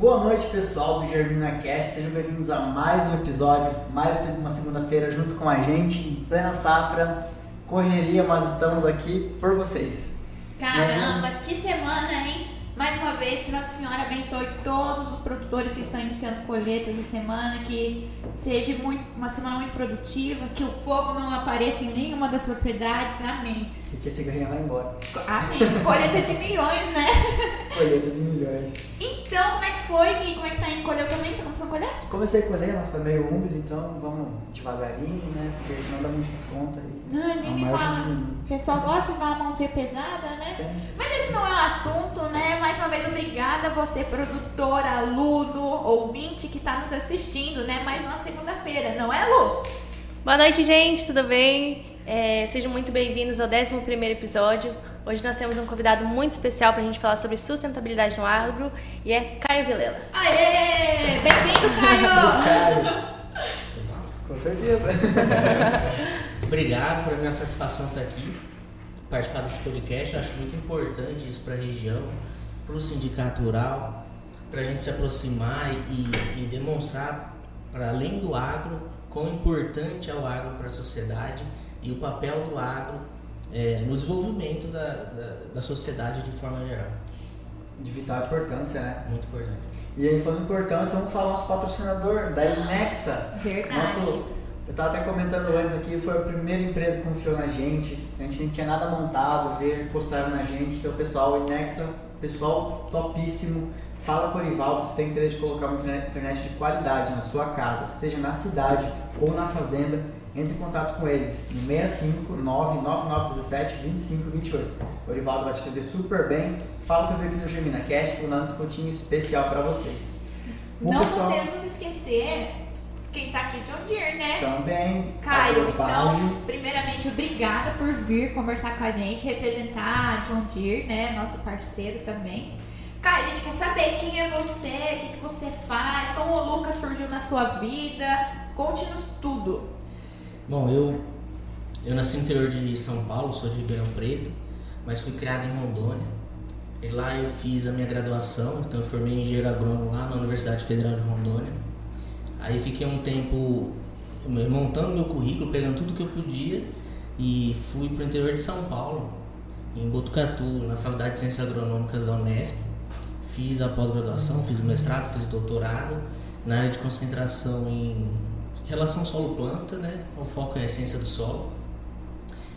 Boa noite, pessoal do Germina Cast. Sejam bem-vindos a mais um episódio, mais uma segunda-feira junto com a gente, em plena safra, correria, mas estamos aqui por vocês. Caramba, que semana, hein? Mais uma vez, que Nossa Senhora abençoe todos os produtores que estão iniciando colheitas essa semana, que seja muito, uma semana muito produtiva, que o fogo não apareça em nenhuma das propriedades. Amém. E que esse ganha vai embora. Amém. Colheita de milhões, né? Colheita de milhões. Então, como é que foi, Gui? Como é que tá indo? Colheu também? Tá começando a colher? Comecei a colher, mas tá meio úmido, então vamos devagarinho, né? Porque senão dá muito desconto aí. Não, nem A me fala. diminui. O pessoal gosta de dar uma mãozinha pesada, né? Sempre. Mas esse não é o assunto, né? Mais uma vez, obrigada a você, produtor, aluno, ouvinte que está nos assistindo, né? Mais uma segunda-feira, não é, Lu? Boa noite, gente, tudo bem? É, sejam muito bem-vindos ao 11 episódio. Hoje nós temos um convidado muito especial para a gente falar sobre sustentabilidade no agro e é Caio Vilela. Aê! Bem-vindo, Caio! Caio. Com certeza. Obrigado, para mim é uma satisfação estar aqui, participar desse podcast. Eu acho muito importante isso para a região, para o sindicato rural, para a gente se aproximar e, e demonstrar, para além do agro, quão importante é o agro para a sociedade e o papel do agro eh, no desenvolvimento da, da, da sociedade de forma geral. De vital importância, né? Muito importante. E aí, falando em importância, vamos falar nosso patrocinador da Inexa. Verdade. Nosso, eu estava até comentando antes aqui, foi a primeira empresa que confiou na gente. A gente nem tinha nada montado, ver, postaram na gente. Então, pessoal, Inexa, pessoal topíssimo. Fala com o Orivaldo se tem interesse de colocar uma internet de qualidade na sua casa, seja na cidade ou na fazenda. Entre em contato com eles no 65 99917 2528. O Orivaldo vai te atender super bem. Fala que eu veio aqui no Germina Cash, vou dar um descontinho especial para vocês. Não pessoal, podemos esquecer quem tá aqui, John Deere, né? também Caio, então, primeiramente, obrigada por vir conversar com a gente, representar a John Deere, né? Nosso parceiro também. Caio, a gente quer saber quem é você, o que, que você faz, como o Lucas surgiu na sua vida. Conte-nos tudo. Bom, eu, eu nasci no interior de São Paulo, sou de Ribeirão Preto, mas fui criado em Rondônia. E lá eu fiz a minha graduação, então eu formei em engenheiro agrônomo lá na Universidade Federal de Rondônia. Aí fiquei um tempo montando meu currículo, pegando tudo que eu podia e fui para o interior de São Paulo, em Botucatu, na Faculdade de Ciências Agronômicas da Unesp. Fiz a pós-graduação, fiz o mestrado, fiz o doutorado na área de concentração em relação solo-planta, né? O foco é a ciência do solo.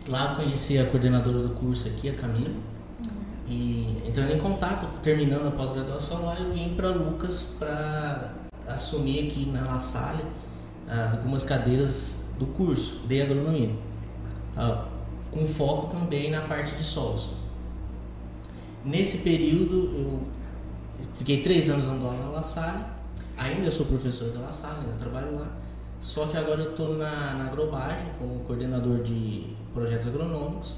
Lá conheci a coordenadora do curso aqui, a Camila. E entrando em contato, terminando a pós-graduação lá, eu vim para Lucas para assumir aqui na La Salle as algumas cadeiras do curso de agronomia, Ah, com foco também na parte de solos. Nesse período eu fiquei três anos dando aula na La Salle, ainda sou professor da La Salle, ainda trabalho lá, só que agora eu estou na, na agrobagem como coordenador de projetos agronômicos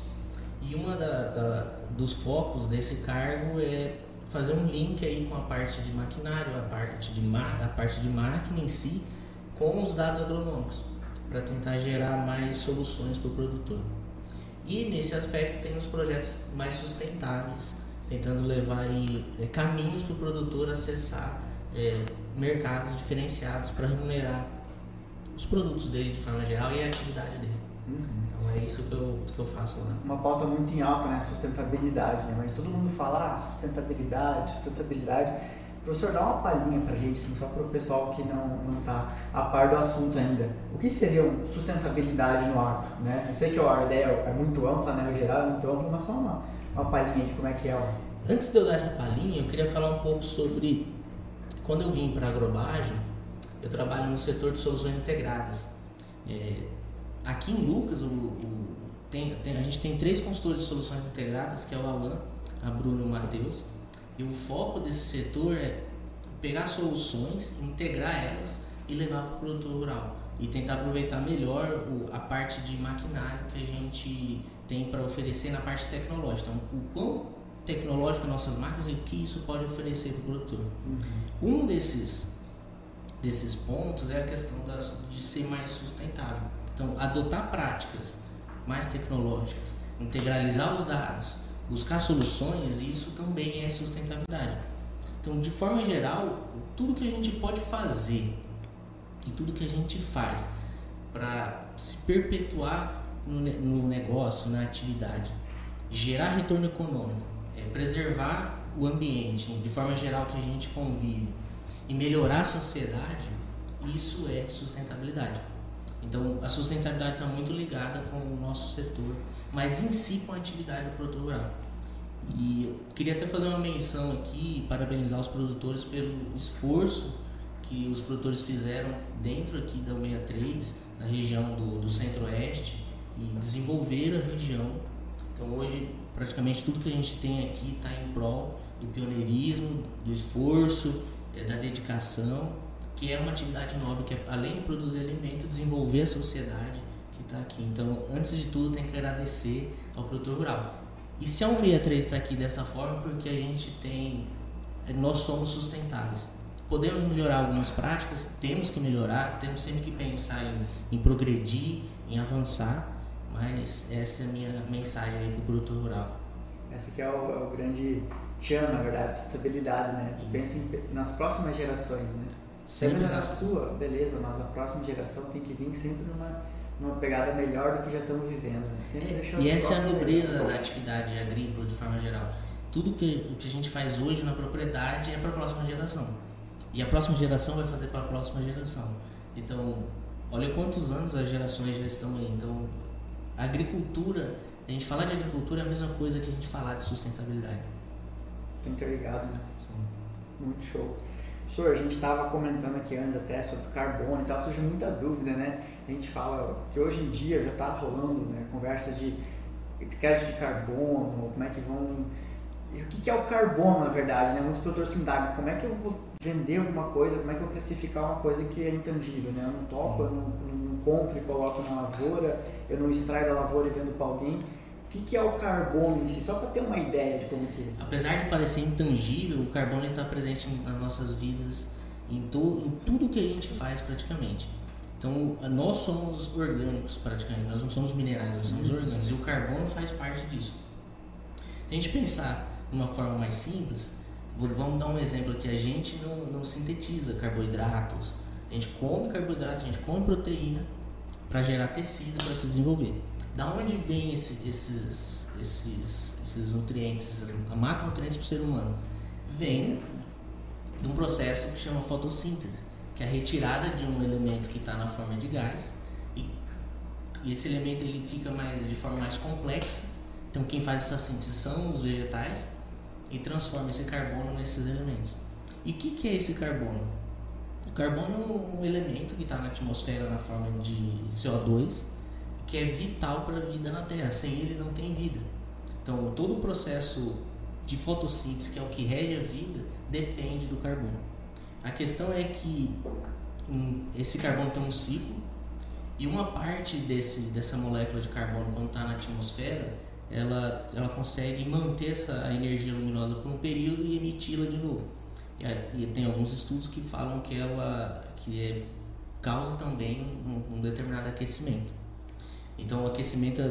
e uma da, da- dos focos desse cargo é fazer um link aí com a parte de maquinário, a parte de, ma- a parte de máquina em si, com os dados agronômicos, para tentar gerar mais soluções para o produtor. E nesse aspecto tem os projetos mais sustentáveis, tentando levar aí, eh, caminhos para o produtor acessar eh, mercados diferenciados para remunerar os produtos dele de forma geral e a atividade dele. Uhum. Então é isso que eu, que eu faço lá. Uma pauta muito em alta, né? Sustentabilidade, né? Mas todo mundo fala ah, sustentabilidade, sustentabilidade. Professor, dá uma palhinha pra gente, assim, só para o pessoal que não, não tá a par do assunto ainda. O que seria sustentabilidade no agro, né? Eu sei que a ideia é muito ampla, né? O geral é muito amplo, mas só uma, uma palhinha de como é que é. ó. Antes de eu dar essa palhinha, eu queria falar um pouco sobre quando eu vim para agrobagem, eu trabalho no setor de soluções integradas. É, aqui em Lucas, o, o- tem- tem- a gente tem três consultores de soluções integradas, que é o Alan, a Bruna e o Matheus. E o foco desse setor é pegar soluções, integrar elas e levar para o produtor rural. E tentar aproveitar melhor o- a parte de maquinário que a gente tem para oferecer na parte tecnológica. Então, o quão tecnológico nossas máquinas e o que isso pode oferecer para o produtor. Um desses, desses pontos é a questão das, de ser mais sustentável. Então, adotar práticas mais tecnológicas, integralizar os dados, buscar soluções, isso também é sustentabilidade. Então, de forma geral, tudo que a gente pode fazer e tudo que a gente faz para se perpetuar no, no, negócio, na atividade, gerar retorno econômico, é, preservar o ambiente, de forma geral que a gente convive e melhorar a sociedade, isso é sustentabilidade. Então, a sustentabilidade está muito ligada com o nosso setor, mas em si com a atividade do produtor rural. E eu queria até fazer uma menção aqui, parabenizar os produtores pelo esforço que os produtores fizeram dentro aqui da 63, na região do, do centro-oeste, e desenvolveram a região. Então hoje praticamente tudo que a gente tem aqui está em prol do pioneirismo, do esforço, é, da dedicação, que é uma atividade nobre que é, além de produzir alimento, desenvolver a sociedade que está aqui. Então, antes de tudo, tem que agradecer ao produtor rural. E se a 163 está aqui desta forma, porque a gente tem, nós somos sustentáveis. Podemos melhorar algumas práticas, temos que melhorar, temos sempre que pensar em, em progredir, em avançar, mas essa é a minha mensagem aí para o produtor rural. Essa aqui é o, é o grande tchan, na verdade, sustentabilidade, né? Tu pensa em, nas próximas gerações, né? Sempre na sua, beleza, mas a próxima geração tem que vir sempre numa, numa pegada melhor do que já estamos vivendo. Né? É, e essa é a nobreza da atividade agrícola de forma geral. Tudo que, que a gente faz hoje na propriedade é para a próxima geração. E a próxima geração vai fazer para a próxima geração. Então, olha quantos anos as gerações já estão aí. Então, a agricultura, a gente falar de agricultura é a mesma coisa que a gente falar de sustentabilidade. Interligado, né? Sim. Muito show. Senhor, a gente estava comentando aqui antes até sobre carbono e tal, surge muita dúvida, né? A gente fala que hoje em dia já está rolando né, conversa de crédito de carbono, como é que vão o que, que, é o carbono, na verdade, né? Muitos produtores se indagam, como é que eu vou vender alguma coisa, como é que eu vou precificar uma coisa que é intangível, né? Eu não toco, eu não, não, compro e coloco na lavoura, eu não extraio da lavoura e vendo para alguém. O que, que, é o carbono em si? Só para ter uma ideia de como que é. Apesar de parecer intangível, o carbono está presente nas nossas vidas, em, to, em tudo que a gente faz praticamente. Então, nós somos orgânicos praticamente, nós não somos minerais, nós somos uhum. orgânicos. E o carbono faz parte disso. Se a gente pensar de uma forma mais simples, vamos dar um exemplo aqui, a gente não, não sintetiza carboidratos, a gente come carboidratos, a gente come proteína para gerar tecido para se desenvolver. Da onde vem esse, esses, esses, esses nutrientes, esses macronutrientes para o ser humano? Vem de um processo que chama fotossíntese, que é a retirada de um elemento que está na forma de gás e, e esse elemento ele fica mais, de forma mais complexa. Então quem faz essa síntese são os vegetais e transforma esse carbono nesses elementos. E o que, que, é esse carbono? O carbono é um elemento que está na atmosfera na forma de CO2, que é vital para a vida na Terra. Sem ele não tem vida. Então, todo o processo de fotossíntese, que é o que rege a vida, depende do carbono. A questão é que esse carbono tem um ciclo e uma parte desse, dessa molécula de carbono, quando está na atmosfera, ela, ela consegue manter essa energia luminosa por um período e emiti-la de novo. E, e, tem alguns estudos que falam que ela que é, causa também um, um determinado aquecimento. Então, o aquecimento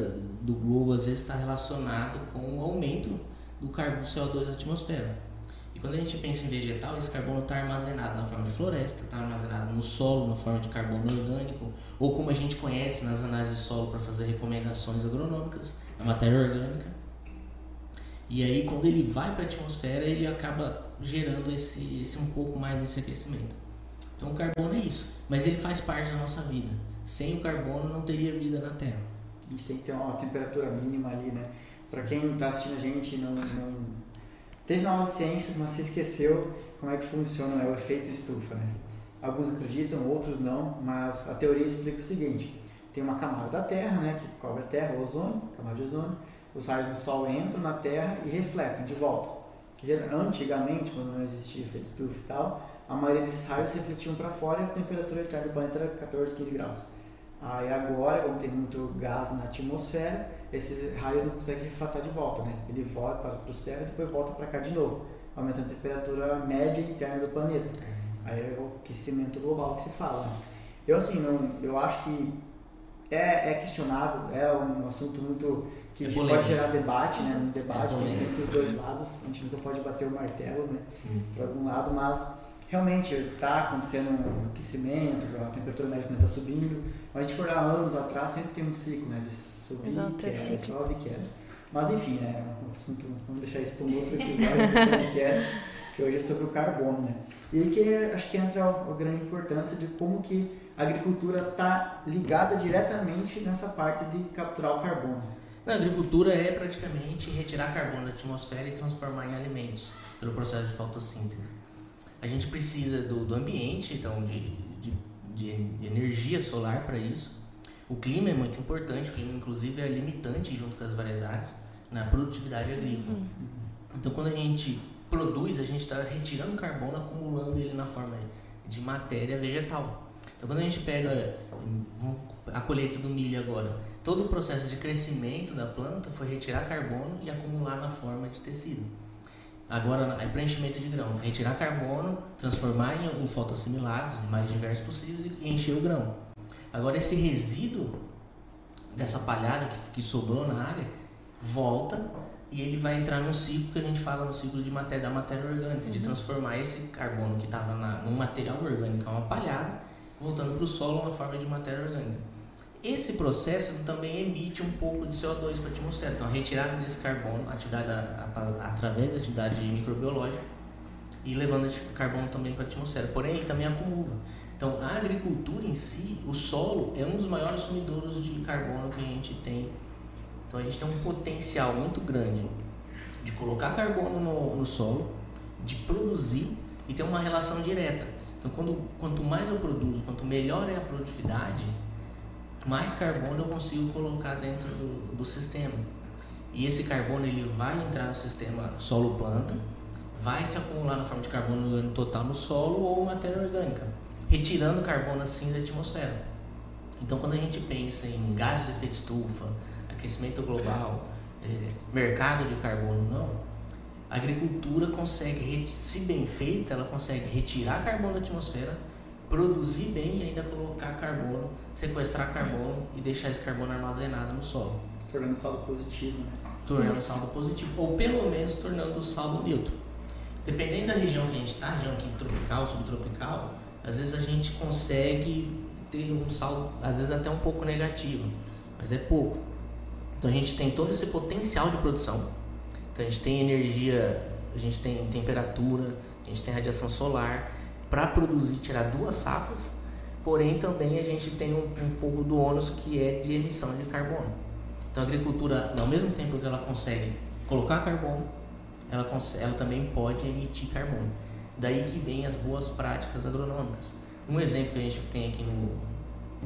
do globo às vezes está relacionado com o aumento do carbono do CO2 na atmosfera. E quando a gente pensa em vegetal, esse carbono está armazenado na forma de floresta, está armazenado no solo, na forma de carbono orgânico, ou como a gente conhece nas análises de solo para fazer recomendações agronômicas, a matéria orgânica. E aí, quando ele vai para a atmosfera, ele acaba gerando esse, esse um pouco mais desse aquecimento. Então, o carbono é isso, mas ele faz parte da nossa vida. Sem o carbono, não teria vida na Terra. A gente tem que ter uma temperatura mínima ali, né? Para quem está assistindo a gente não, não Teve na aula de ciências, mas se esqueceu como é que funciona né, o efeito estufa. Né? Alguns acreditam, outros não, mas a teoria explica o seguinte: tem uma camada da Terra, né, que cobre a Terra, o ozônio, camada de ozônio, os raios do Sol entram na Terra e refletem de volta. Antigamente, quando não existia efeito estufa e tal, a maioria desses raios refletiam para fora e a temperatura do planeta era 14, 15 graus. Aí agora, como tem muito gás na atmosfera, esse raio não consegue refratar de volta, né? Ele volta para o céu e depois volta para cá de novo, aumentando a temperatura média interna do planeta. Aí é o aquecimento global que se fala. Né? Eu assim, não, eu acho que é, é questionável, é um assunto muito que É pode gerar debate, né? Um debate É tem sempre os dois lados, a gente nunca pode bater o martelo, né? Para algum lado, mas realmente está acontecendo um aquecimento, a temperatura média está subindo. Mas a gente for há anos atrás, sempre tem um ciclo, né? De subir, Exato, é queda, cíclico. sobe e queda. Mas enfim, né? O assunto, vamos deixar isso para um outro episódio do podcast, que hoje é sobre o carbono, né? E aí que acho que entra a, a grande importância de como que a agricultura está ligada diretamente nessa parte de capturar o carbono. Na agricultura é praticamente retirar carbono da atmosfera e transformar em alimentos pelo processo de fotossíntese. A gente precisa do, do ambiente, então de, de, de energia solar para isso. O clima é muito importante, o clima inclusive é limitante junto com as variedades na produtividade agrícola. Então quando a gente produz, a gente está retirando carbono, acumulando ele na forma de matéria vegetal. Então quando a gente pega a colheita do milho agora, todo o processo de crescimento da planta foi retirar carbono e acumular na forma de tecido. Agora é preenchimento de grão, retirar carbono, transformar em, em fotoassimilados, os mais diversos possíveis e encher o grão. Agora esse resíduo dessa palhada que, que sobrou na área volta e ele vai entrar num ciclo que a gente fala no ciclo de matéria da matéria orgânica, de transformar esse carbono que estava num material orgânico, uma palhada, voltando para o solo na forma de matéria orgânica. Esse processo também emite um pouco de CO2 para a atmosfera. Então, a retirada desse carbono, atividade a- a- através da atividade microbiológica, e levando esse carbono também para a atmosfera. Porém, ele também acumula. Então, a agricultura em si, o solo é um dos maiores sumidouros de carbono que a gente tem. Então, a gente tem um potencial muito grande de colocar carbono no, no solo, de produzir e ter uma relação direta. Então, quando, quanto mais eu produzo, quanto melhor é a produtividade, mais carbono eu consigo colocar dentro do, do sistema. E esse carbono ele vai entrar no sistema solo-planta, vai se acumular na forma de carbono total no solo ou matéria orgânica, retirando carbono assim da atmosfera. Então, quando a gente pensa em gases de efeito estufa, aquecimento global, eh, mercado de carbono, não, a agricultura consegue, se bem feita, ela consegue retirar carbono da atmosfera, produzir bem e ainda colocar carbono, sequestrar carbono e deixar esse carbono armazenado no solo, Tornando o saldo positivo, né? tornando o saldo positivo, ou pelo menos tornando o saldo neutro. Dependendo da região que a gente está, região aqui tropical, subtropical, às vezes a gente consegue ter um saldo, às vezes até um pouco negativo, mas é pouco. Então a gente tem todo esse potencial de produção. Então a gente tem energia, a gente tem temperatura, a gente tem radiação solar para produzir, tirar duas safras. Porém também a gente tem um, um pouco do ônus que é de emissão de carbono. Então a agricultura, ao mesmo tempo que ela consegue colocar carbono, ela, ela também pode emitir carbono. Daí que vem as boas práticas agronômicas. Um exemplo que a gente tem aqui no,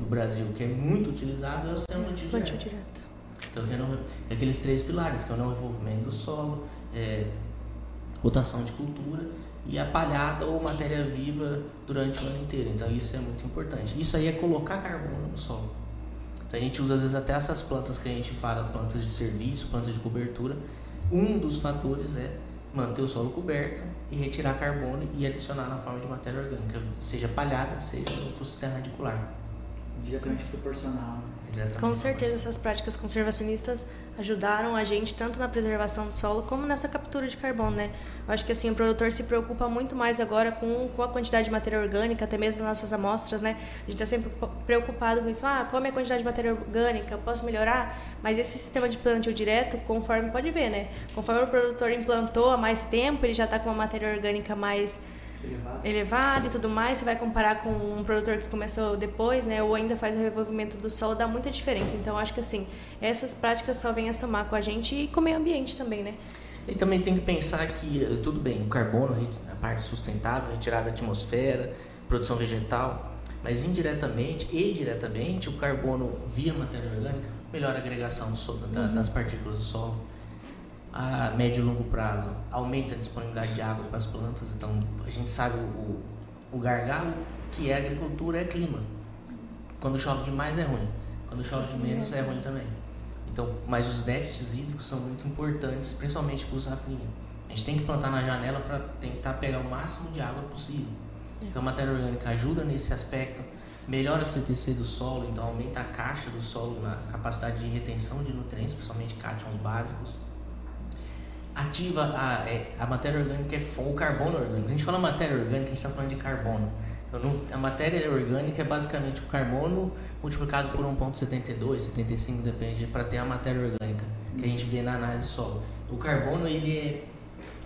no Brasil que é muito utilizado é o Plantio direto. direto. Então, que é não- é aqueles três pilares, que é o não envolvimento do solo, é, rotação de cultura e a palhada ou matéria viva durante o ano inteiro. Então, isso é muito importante. Isso aí é colocar carbono no solo. Então, a gente usa, às vezes, até essas plantas que a gente fala, plantas de serviço, plantas de cobertura. Um dos fatores é manter o solo coberto e retirar carbono e adicionar na forma de matéria orgânica, seja palhada, seja no sistema radicular. Diretamente proporcional. Né? Com na certeza essas práticas conservacionistas ajudaram a gente tanto na preservação do solo como nessa captura de carbono, né? Eu acho que assim o produtor se preocupa muito mais agora com, com a quantidade de matéria orgânica, até mesmo nas nossas amostras, né? A gente está sempre preocupado com isso. Ah, qual é a minha quantidade de matéria orgânica? Posso melhorar? Mas esse sistema de plantio direto, conforme pode ver, né? Conforme o produtor implantou há mais tempo, ele já está com uma matéria orgânica mais Elevado. e tudo mais, você vai comparar com um produtor que começou depois, né, ou ainda faz o revolvimento do solo, dá muita diferença. Então, acho que assim, essas práticas só vêm a somar com a gente e com o meio ambiente também, né? E também tem que pensar que, tudo bem, o carbono, a parte sustentável, retirada da atmosfera, produção vegetal, mas indiretamente e diretamente o carbono via matéria orgânica melhora a agregação do solo, da- das partículas do solo. A médio e longo prazo aumenta a disponibilidade de água para as plantas, então a gente sabe o, o gargalo que é agricultura é clima. Quando chove demais é ruim, quando chove de menos é ruim também. Então, mas os déficits hídricos são muito importantes, principalmente para o safrinha. A gente tem que plantar na janela para tentar pegar o máximo de água possível. Então, a matéria orgânica ajuda nesse aspecto, melhora a CTC do solo, então aumenta a caixa do solo na capacidade de retenção de nutrientes, principalmente cátions básicos. Ativa a, é, a matéria orgânica, é o carbono orgânico. A gente fala matéria orgânica, a gente está falando de carbono. Então, a matéria orgânica é basicamente o carbono multiplicado por 1,72, 75, depende, para ter a matéria orgânica que a gente vê na análise do solo. O carbono ele é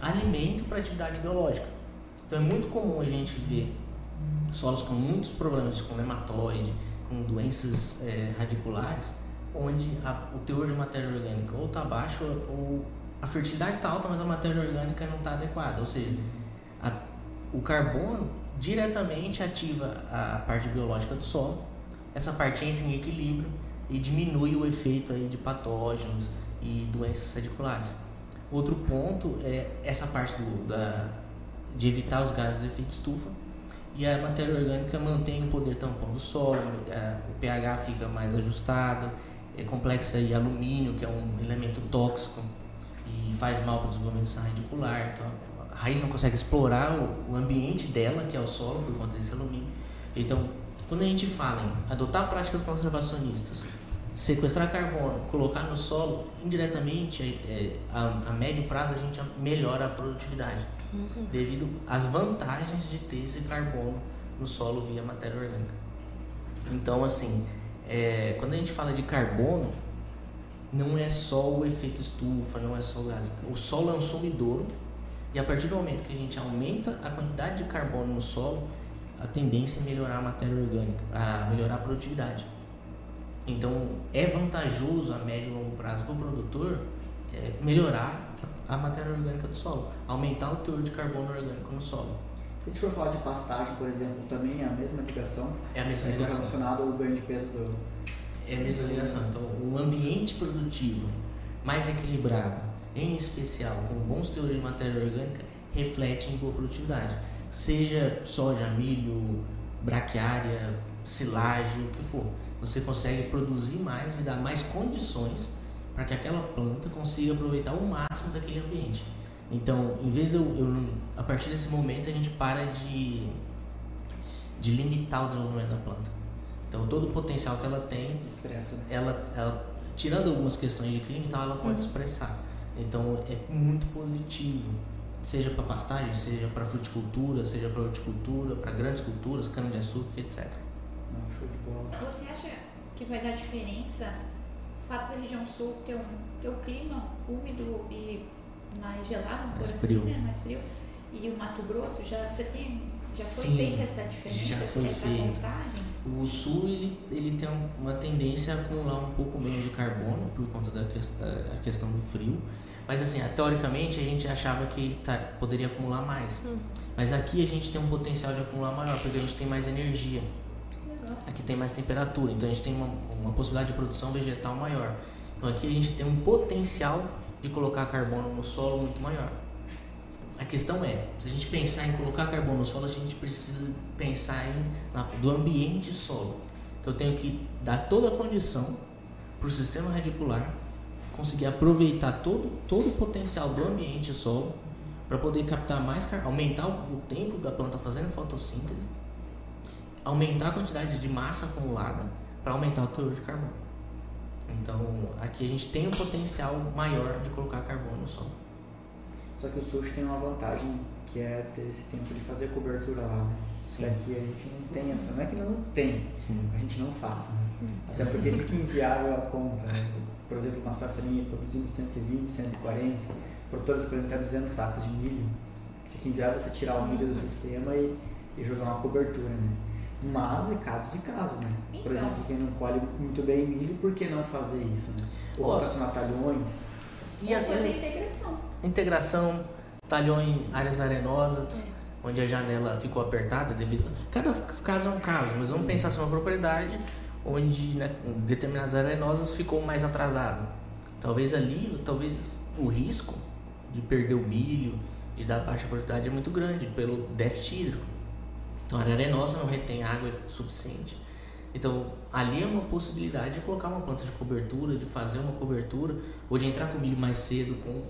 alimento para atividade biológica. Então é muito comum a gente ver solos com muitos problemas, com nematóide, com doenças é, radiculares, onde a, o teor de matéria orgânica ou está baixo ou a fertilidade está alta, mas a matéria orgânica não está adequada. Ou seja, a, o carbono diretamente ativa a parte biológica do solo, essa parte entra em equilíbrio e diminui o efeito aí de patógenos e doenças radiculares. Outro ponto é essa parte do, da, de evitar os gases de efeito estufa e a matéria orgânica mantém o poder tampão do solo, é, o pH fica mais ajustado, é complexa aí alumínio, que é um elemento tóxico e faz mal para o desenvolvimento radicular, então a raiz não consegue explorar o, ambiente dela, que é o solo, por conta desse alumínio. Então, quando a gente fala em adotar práticas conservacionistas, sequestrar carbono, colocar no solo, indiretamente, é, a, a, médio prazo a gente melhora a produtividade, uhum. devido às vantagens de ter esse carbono no solo via matéria orgânica. Então, assim, é, quando a gente fala de carbono, não é só o efeito estufa, não é só os gases. O solo é um sumidouro e a partir do momento que a gente aumenta a quantidade de carbono no solo, a tendência é melhorar a matéria orgânica, a melhorar a produtividade. Então, é vantajoso a médio e longo prazo para o produtor é, melhorar a matéria orgânica do solo, aumentar o teor de carbono orgânico no solo. Se a gente for falar de pastagem, por exemplo, também é a mesma ligação? É a mesma é ligação. relacionado ao ganho de peso do... É a mesma ligação. Então, o ambiente produtivo mais equilibrado, em especial com bons teores de matéria orgânica, reflete em boa produtividade. Seja soja, milho, braquiária, silagem, o que for você consegue produzir mais e dar mais condições para que aquela planta consiga aproveitar o máximo daquele ambiente. Então, em vez de eu, eu, a partir desse momento a gente para de de limitar o desenvolvimento da planta. Então, todo o potencial que ela tem, expressa. Né? Ela, ela tirando algumas questões de clima, então ela pode uhum. expressar. Então, é muito positivo, seja para pastagem, seja para fruticultura, seja para horticultura, para grandes culturas, cana de açúcar, etc. Não, show de bola. Você acha que vai dar diferença o fato da região sul ter um, ter um clima úmido e mais gelado, mais frio. Dizer, mais frio, e o Mato Grosso já você tem já foi Sim, feita essa diferença? Já foi feito. O sul ele, ele tem uma tendência a acumular um pouco menos de carbono por conta da questão do frio. Mas assim, teoricamente a gente achava que tá, poderia acumular mais. Hum. Mas aqui a gente tem um potencial de acumular maior, porque a gente tem mais energia. Aqui tem mais temperatura, então a gente tem uma, uma possibilidade de produção vegetal maior. Então aqui a gente tem um potencial de colocar carbono no solo muito maior. A questão é, se a gente pensar em colocar carbono no solo, a gente precisa pensar em, na, do ambiente solo. Então eu tenho que dar toda a condição para o sistema radicular conseguir aproveitar todo, todo o potencial do ambiente solo para poder captar mais carbono, aumentar o, o tempo da planta fazendo fotossíntese aumentar a quantidade de massa acumulada para aumentar o teor de carbono. Então, aqui a gente tem um potencial maior de colocar carbono no solo. Só que o sushi tem uma vantagem que é ter esse tempo de fazer cobertura lá. Né? Sim. Daqui a gente não tem essa, não é que não tem, Sim. a gente não faz. Né? Até porque fica inviável a conta. É. Por exemplo, uma safrinha produzindo 120, 140, produtores colhendo até 200 sacos de milho. Fica inviável você tirar o milho do sistema e, e jogar uma cobertura, né? Mas é casos e casos, né? Então. Por exemplo, quem não colhe muito bem milho, por que não fazer isso, né? Ou rotacionar talhões. E a, fazer integração. Integração, talhões, áreas arenosas, é. onde a janela ficou apertada devido. Cada caso é um caso, mas vamos pensar se é uma propriedade onde né, determinadas arenosas ficou mais atrasado. Talvez ali, talvez o risco de perder o milho, de dar baixa produtividade é muito grande pelo déficit hídrico. Então a área arenosa não retém água suficiente. Então ali é uma possibilidade de colocar uma planta de cobertura, de fazer uma cobertura, ou de entrar com milho mais cedo com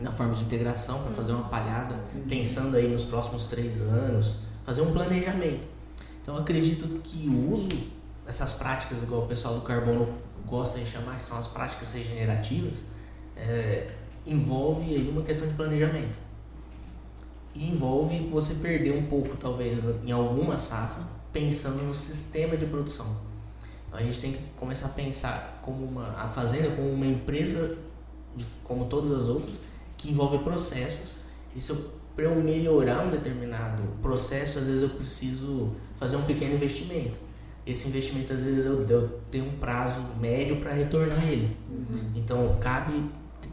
na forma de integração para fazer uma palhada, pensando aí nos próximos três anos, fazer um planejamento. Então eu acredito que o uso dessas práticas, igual o pessoal do carbono gosta de chamar, que são as práticas regenerativas, é, envolve aí uma questão de planejamento. E envolve você perder um pouco, talvez, em alguma safra, pensando no sistema de produção. Então a gente tem que começar a pensar como uma, a fazenda como uma empresa, como todas as outras, que envolve processos. E se eu, para eu melhorar um determinado processo, às vezes eu preciso fazer um pequeno investimento. Esse investimento, às vezes, eu, eu tenho um prazo médio para retornar ele. Uhum. Então, cabe,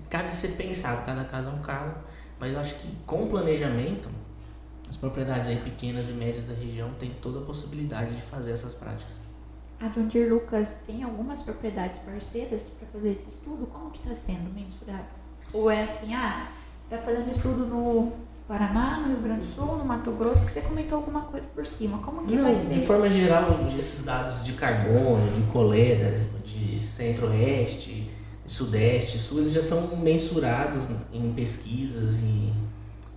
cabe ser pensado, cada caso é um caso. Mas eu acho que com planejamento, as propriedades aí pequenas e médias da região têm toda a possibilidade de fazer essas práticas. A Deere Lucas tem algumas propriedades parceiras para fazer esse estudo? Como que está sendo mensurado? Ou é assim, ah, está fazendo estudo no Paraná, no Rio Grande do Sul, no Mato Grosso, porque você comentou alguma coisa por cima. Como que Não, vai ser? De forma geral, esses dados de carbono, de coleta, de centro-oeste, sudeste, sul, eles já são mensurados em pesquisas e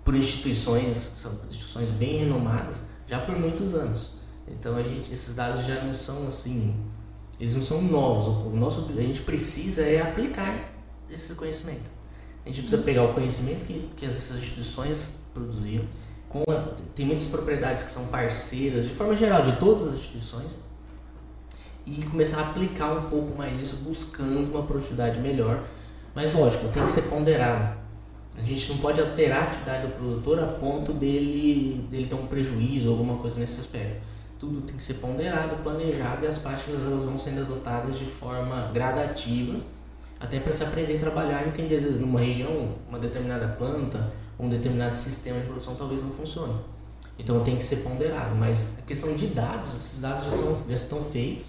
por instituições, são instituições bem renomadas, já por muitos anos. Então a gente, esses dados já não são assim, eles não são novos. O nosso, a gente precisa é aplicar esse conhecimento. A gente precisa pegar o conhecimento que, que essas instituições produziram. Com a, tem muitas propriedades que são parceiras, de forma geral, de todas as instituições, e começar a aplicar um pouco mais isso, buscando uma produtividade melhor. Mas, lógico, tem que ser ponderado. A gente não pode alterar a atividade do produtor a ponto dele, dele ter um prejuízo ou alguma coisa nesse aspecto. Tudo tem que ser ponderado, planejado e as práticas elas vão sendo adotadas de forma gradativa, até para se aprender a trabalhar e entender, às vezes, numa região, uma determinada planta, um determinado sistema de produção talvez não funcione. Então tem que ser ponderado, mas a questão de dados, esses dados já, são, já estão feitos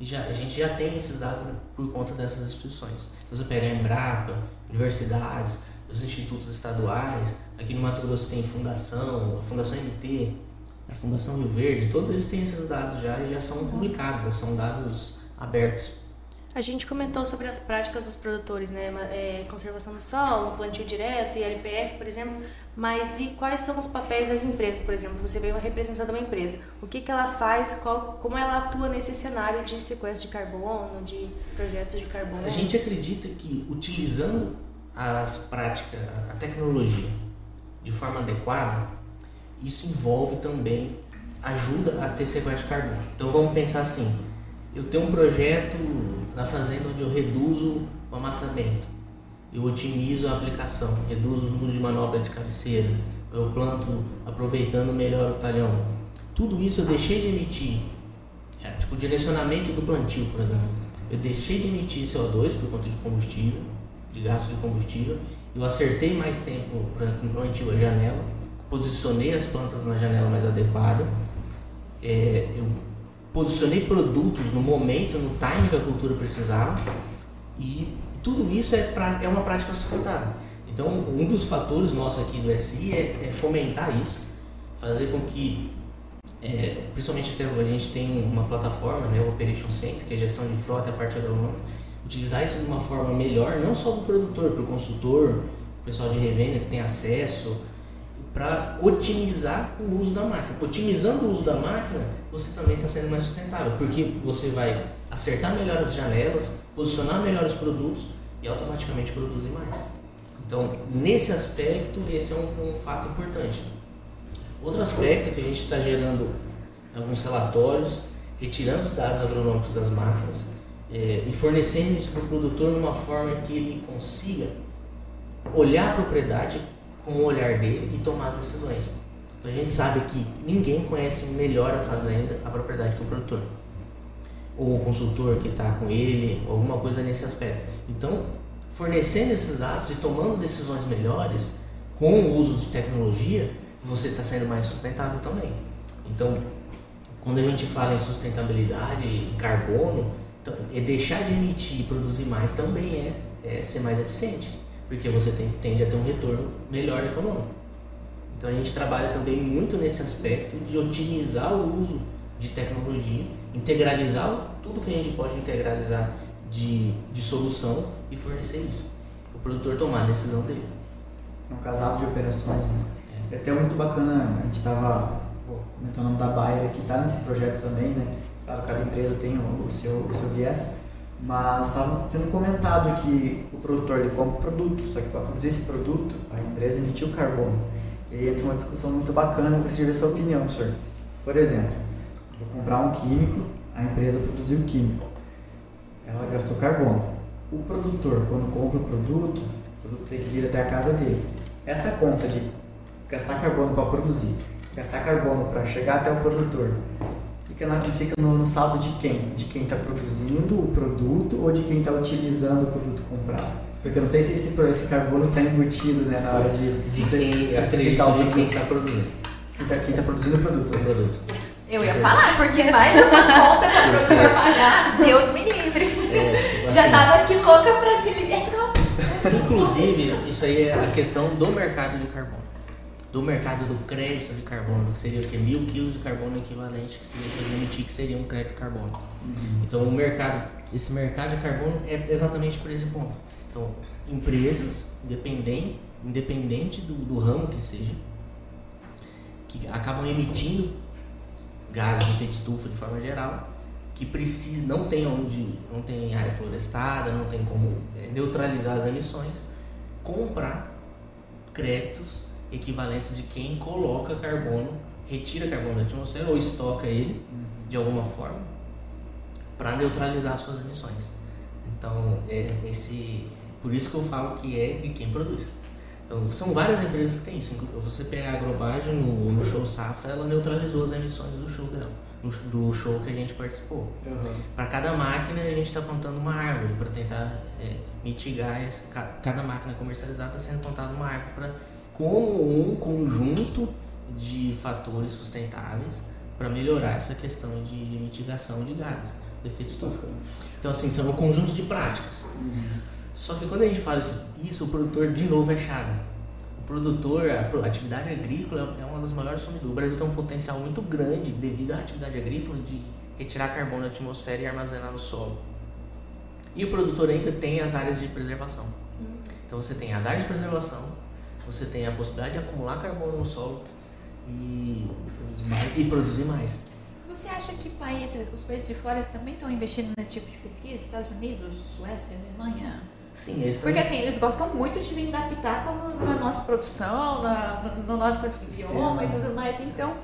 e já, a gente já tem esses dados por conta dessas instituições. Então, você pega a Embrapa, universidades, os institutos estaduais, aqui no Mato Grosso tem fundação, a Fundação MT, a Fundação Rio Verde, todos eles têm esses dados já e já são publicados, já são dados abertos. A gente comentou sobre as práticas dos produtores, né? É, conservação do solo, plantio direto e LPF, por exemplo. Mas e quais são os papéis das empresas, por exemplo? Você veio representando uma empresa. O que, que ela faz, qual, como ela atua nesse cenário de sequestro de carbono, de projetos de carbono? A gente acredita que utilizando as práticas, a tecnologia de forma adequada, isso envolve também, ajuda a ter sequestro de carbono. Então vamos pensar assim, eu tenho um projeto na fazenda onde eu reduzo o amassamento, eu otimizo a aplicação, reduzo o número de manobra de cabeceira, eu planto aproveitando melhor o talhão. Tudo isso eu deixei de emitir, é, tipo direcionamento do plantio, por exemplo. Eu deixei de emitir CO2 por conta de combustível, de gasto de combustível, eu acertei mais tempo, por no plantio a janela, posicionei as plantas na janela mais adequada, é, eu posicionei produtos no momento, no time que a cultura precisava. E tudo isso é, pra, é uma prática sustentável. Então, um dos fatores nossos aqui do SI é, é fomentar isso, fazer com que, é, principalmente a gente tem uma plataforma, né, o Operation Center, que é gestão de frota a parte agronômica, utilizar isso de uma forma melhor, não só para o produtor, para o consultor, o pessoal de revenda que tem acesso, para otimizar o uso da máquina. Otimizando o uso da máquina, você também está sendo mais sustentável, porque você vai acertar melhor as janelas, posicionar melhor os produtos e automaticamente produzir mais. Então, nesse aspecto, esse é um, um fato importante. Outro aspecto é que a gente está gerando alguns relatórios, retirando os dados agronômicos das máquinas é, e fornecendo isso para o produtor de uma forma que ele consiga olhar a propriedade com o olhar dele e tomar as decisões. Então a gente sabe que ninguém conhece melhor a fazenda, a propriedade que o produtor. Ou o consultor que está com ele, alguma coisa nesse aspecto. Então, fornecendo esses dados e tomando decisões melhores com o uso de tecnologia, você está sendo mais sustentável também. Então, quando a gente fala em sustentabilidade e carbono, então, é deixar de emitir e produzir mais também é, é ser mais eficiente porque você tem, tende a ter um retorno melhor econômico. Então a gente trabalha também muito nesse aspecto de otimizar o uso de tecnologia, integralizar tudo que a gente pode integralizar de, de solução e fornecer isso. O produtor tomar a decisão dele. É um casal de operações, né? É. é até muito bacana, a gente estava comentar o nome da Bayer que está nesse projeto também, né? Claro, cada empresa tem o, seu, o seu viés, mas estava sendo comentado que o produtor ele compra o produto, só que para produzir esse produto, a empresa emitiu carbono. E entra uma discussão muito bacana, eu gostaria de ver sua opinião, senhor. Por exemplo, vou comprar um químico, a empresa produziu o químico, ela gastou carbono. O produtor, quando compra o produto, o produto tem que vir até a casa dele. Essa conta de gastar carbono para produzir, gastar carbono para chegar até o produtor, fica, na, fica no, no, saldo de quem? De quem está produzindo o produto ou de quem está utilizando o produto comprado? Porque eu não sei se esse, esse carbono está embutido né, na hora de, de, de quem, acredito de quem está produzindo. Quem está tá produzindo o produto. O produto. Eu ia falar, porque mais uma conta para o produtor pagar, Deus me livre. É, assim, Já tava aqui louca para se livrar. Inclusive, isso aí é a questão do mercado de carbono do mercado do crédito de carbono, que seria o que? Mil quilos de carbono equivalente que se deixa de emitir, que seria um crédito de carbono. Uhum. Então, o mercado, esse mercado de carbono é exatamente por esse ponto. Então, empresas, independente, independente do, do ramo que seja, que acabam emitindo gases de efeito estufa de forma geral, que precisa, não tem onde, não tem área florestada, não tem como é, neutralizar as emissões, comprar créditos equivalência de quem coloca carbono, retira carbono da atmosfera ou estoca ele uhum. de alguma forma para neutralizar suas emissões. Então, é esse, por isso que eu falo que é de quem produz. Então, são várias empresas que têm isso. Você pegar a Agrobagem no, no show Safra, ela neutralizou as emissões do show dela, do show que a gente participou. Uhum. Para cada máquina, a gente está plantando uma árvore para tentar é, mitigar. Essa, cada máquina comercializada está sendo plantada uma árvore para como um conjunto de fatores sustentáveis para melhorar essa questão de, de, mitigação de gases de efeito estufa. Então, assim, são um conjunto de práticas. Uhum. Só que quando a gente faz isso, o produtor, de novo, é chave. O produtor, a atividade agrícola é uma das maiores sumidoras. O Brasil tem um potencial muito grande, devido à atividade agrícola, de retirar carbono da atmosfera e armazenar no solo. E o produtor ainda tem as áreas de preservação. Uhum. Então, você tem as áreas de preservação, você tem a possibilidade de acumular carbono no solo e produzir mais. E produzir mais. Você acha que países, os países de fora também estão investindo nesse tipo de pesquisa? Estados Unidos, Suécia, Alemanha? Sim, eles Porque assim, eles gostam muito de vir dar pitaco na nossa produção, na, no, no nosso idioma e tudo mais. Então,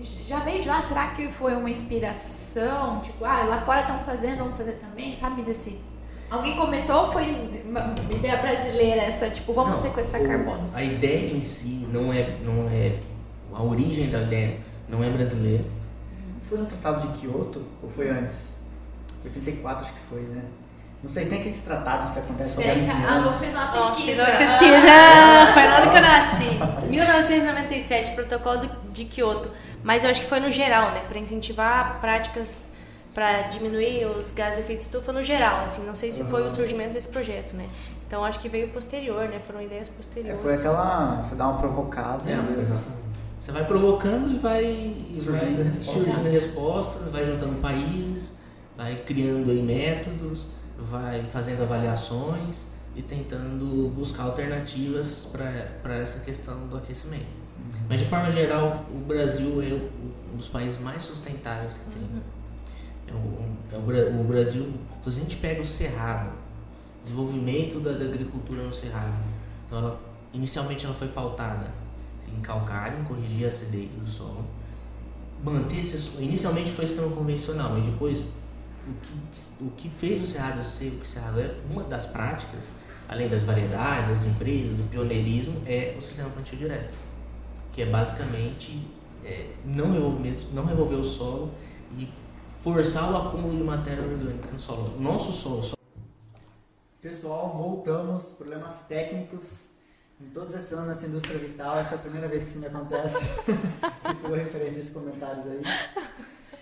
já veio de lá? Será que foi uma inspiração? Tipo, ah, lá fora estão fazendo, vamos fazer também? Sabe me dizer assim? Alguém começou ou foi uma ideia brasileira essa, tipo, vamos não, sequestrar o, carbono? A ideia em si não é, não é. A origem da ideia não é brasileira. Foi no Tratado de Kyoto ou foi antes? 84 acho que foi, né? Não sei, tem aqueles tratados que acontecem Peraí, a Lu fez uma pesquisa. Oh, uma pesquisa, ah. foi lá que eu nasci. 1997, protocolo de Kyoto. Mas eu acho que foi no geral, né? Para incentivar práticas para diminuir os gases de efeito estufa no geral, assim, não sei se uhum. foi o surgimento desse projeto, né? Então acho que veio posterior, né? Foram ideias posteriores. É, foi aquela, você dá uma provocada. É, exatamente. Você vai provocando e vai, e surgindo, vai respostas. surgindo respostas, vai juntando países, vai criando aí métodos, vai fazendo avaliações e tentando buscar alternativas para essa questão do aquecimento. Uhum. Mas de forma geral, o Brasil é um dos países mais sustentáveis que tem. Uhum. É o, é o, Brasil, se a gente pega o Cerrado, desenvolvimento da, da agricultura no Cerrado, então ela, inicialmente ela foi pautada em calcário, corrigir a acidez do solo, manter inicialmente foi sistema convencional, mas depois o que, o que fez o Cerrado ser o que o Cerrado é, uma das práticas, além das variedades, das empresas, do pioneirismo, é o sistema plantio direto, que é basicamente é, não, revolvimento, não revolver o solo e forçar o acúmulo de matéria orgânica no solo. Nosso solo. Pessoal, voltamos. Problemas técnicos. Em todos esses anos nessa indústria vital, essa é a primeira vez que isso me acontece. Ficou referência esses comentários aí.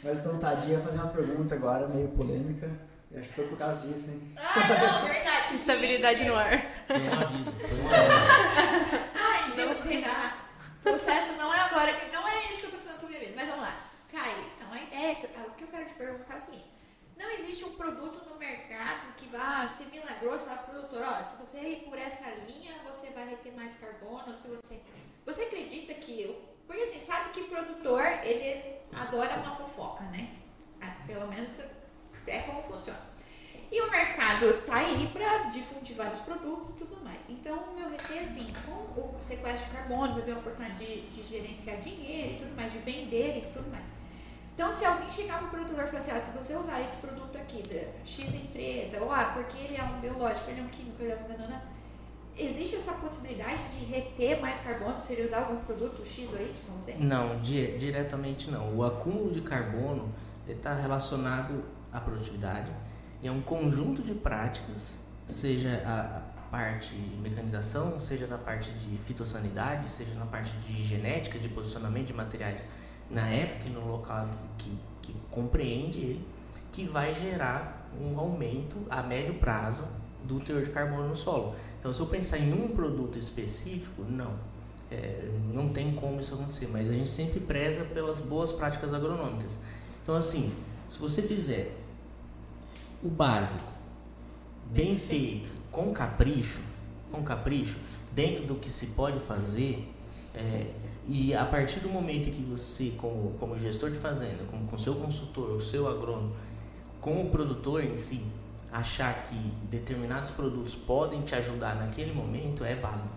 Mas então, Tadinha, fazer uma pergunta agora, meio polêmica. Eu acho que foi por causa disso, hein? Ah, não, verdade. Estabilidade no ar. Foi um aviso, foi um aviso. Ai, Deus será. Processo não é agora, que não é isso que eu tô precisando a minha vida. Mas vamos lá. Caio, uma ideia, o que eu quero te perguntar é o seguinte, não existe um produto no mercado que vá ser milagroso para o produtor, ó, se você ir por essa linha, você vai reter mais carbono, se você... Você acredita que Porque assim, sabe que produtor, ele adora uma fofoca, né? Ah, Pelo menos é como funciona. E o mercado tá aí para difundir vários produtos e tudo mais. Então, o meu receio é assim, com o sequestro de carbono, vai ver a oportunidade de, de gerenciar dinheiro e tudo mais, de vender e tudo mais. Então, se alguém chegar pro produtor e falar assim, ah, se você usar esse produto aqui da X empresa, ou ah, porque ele é um biológico, ele é um químico, ele é um nanana, existe essa possibilidade de reter mais carbono se ele usar algum produto X ou Y, vamos dizer? Não, di- diretamente não. O acúmulo de carbono está relacionado à produtividade e é um conjunto de práticas, seja a parte de mecanização, seja na parte de fitossanidade, seja na parte de genética, de posicionamento de materiais na época e no local que, que compreende ele, que vai gerar um aumento a médio prazo do teor de carbono no solo. Então, se eu pensar em um produto específico, não. É, não tem como isso acontecer, mas a gente sempre preza pelas boas práticas agronômicas. Então, assim, se você fizer o básico, bem feito, com capricho, com capricho, dentro do que se pode fazer, é, e a partir do momento que você, como, como gestor de fazenda, com o seu consultor, o seu agrônomo, com o produtor em si, achar que determinados produtos podem te ajudar naquele momento, é válido.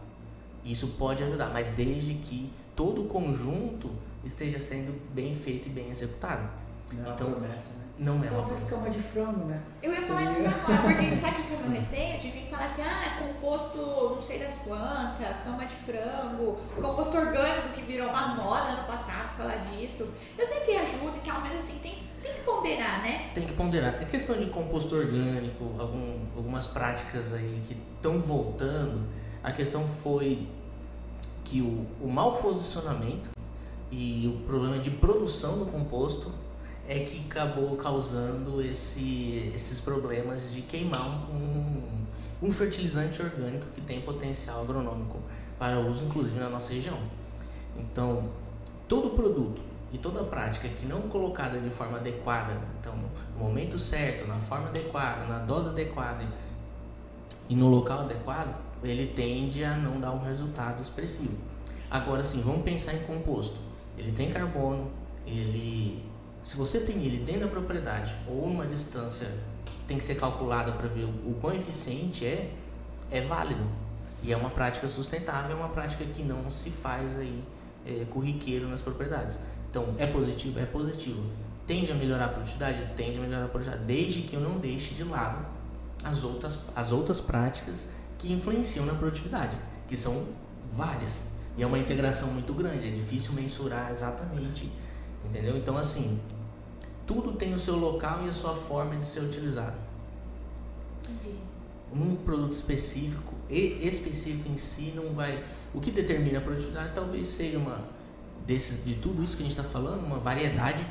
Isso pode ajudar, mas desde que todo o conjunto esteja sendo bem feito e bem executado. Não é uma Então, promessa, né? Não é uma Talvez promessa. cama de frango, né? Eu ia falar disso agora, porque sabe que foi meu receio? De vir falar assim, ah, é composto não sei das plantas, cama de frango, composto orgânico que virou uma moda ano passado falar disso. Eu sempre ajudo e tal, mas assim, tem, tem que ponderar, né? Tem que ponderar. É questão de composto orgânico, algum- algumas práticas aí que estão voltando. A questão foi que o, o mau posicionamento e o problema de produção do composto é que acabou causando esse- esses problemas de queimar um, um fertilizante orgânico que tem potencial agronômico para uso, inclusive na nossa região. Então, todo produto e toda prática que não colocada de forma adequada, então no momento certo, na forma adequada, na dose adequada e no local adequado, ele tende a não dar um resultado expressivo. Agora sim, vamos pensar em composto. Ele tem carbono, ele se você tem ele dentro da propriedade ou uma distância tem que ser calculada para ver o, quão eficiente é, é válido. E é uma prática sustentável, é uma prática que não se faz aí é, corriqueiro nas propriedades. Então, é positivo? É positivo. Tende a melhorar a produtividade? Tende a melhorar a produtividade, desde que eu não deixe de lado as outras, as outras práticas que influenciam na produtividade, que são várias. E é uma integração muito grande, é difícil mensurar exatamente, entendeu? Então, assim, tudo tem o seu local e a sua forma de ser utilizado Entendi. um produto específico e específico em si não vai. O que determina a produtividade talvez seja uma desses, de tudo isso que a gente está falando, uma variedade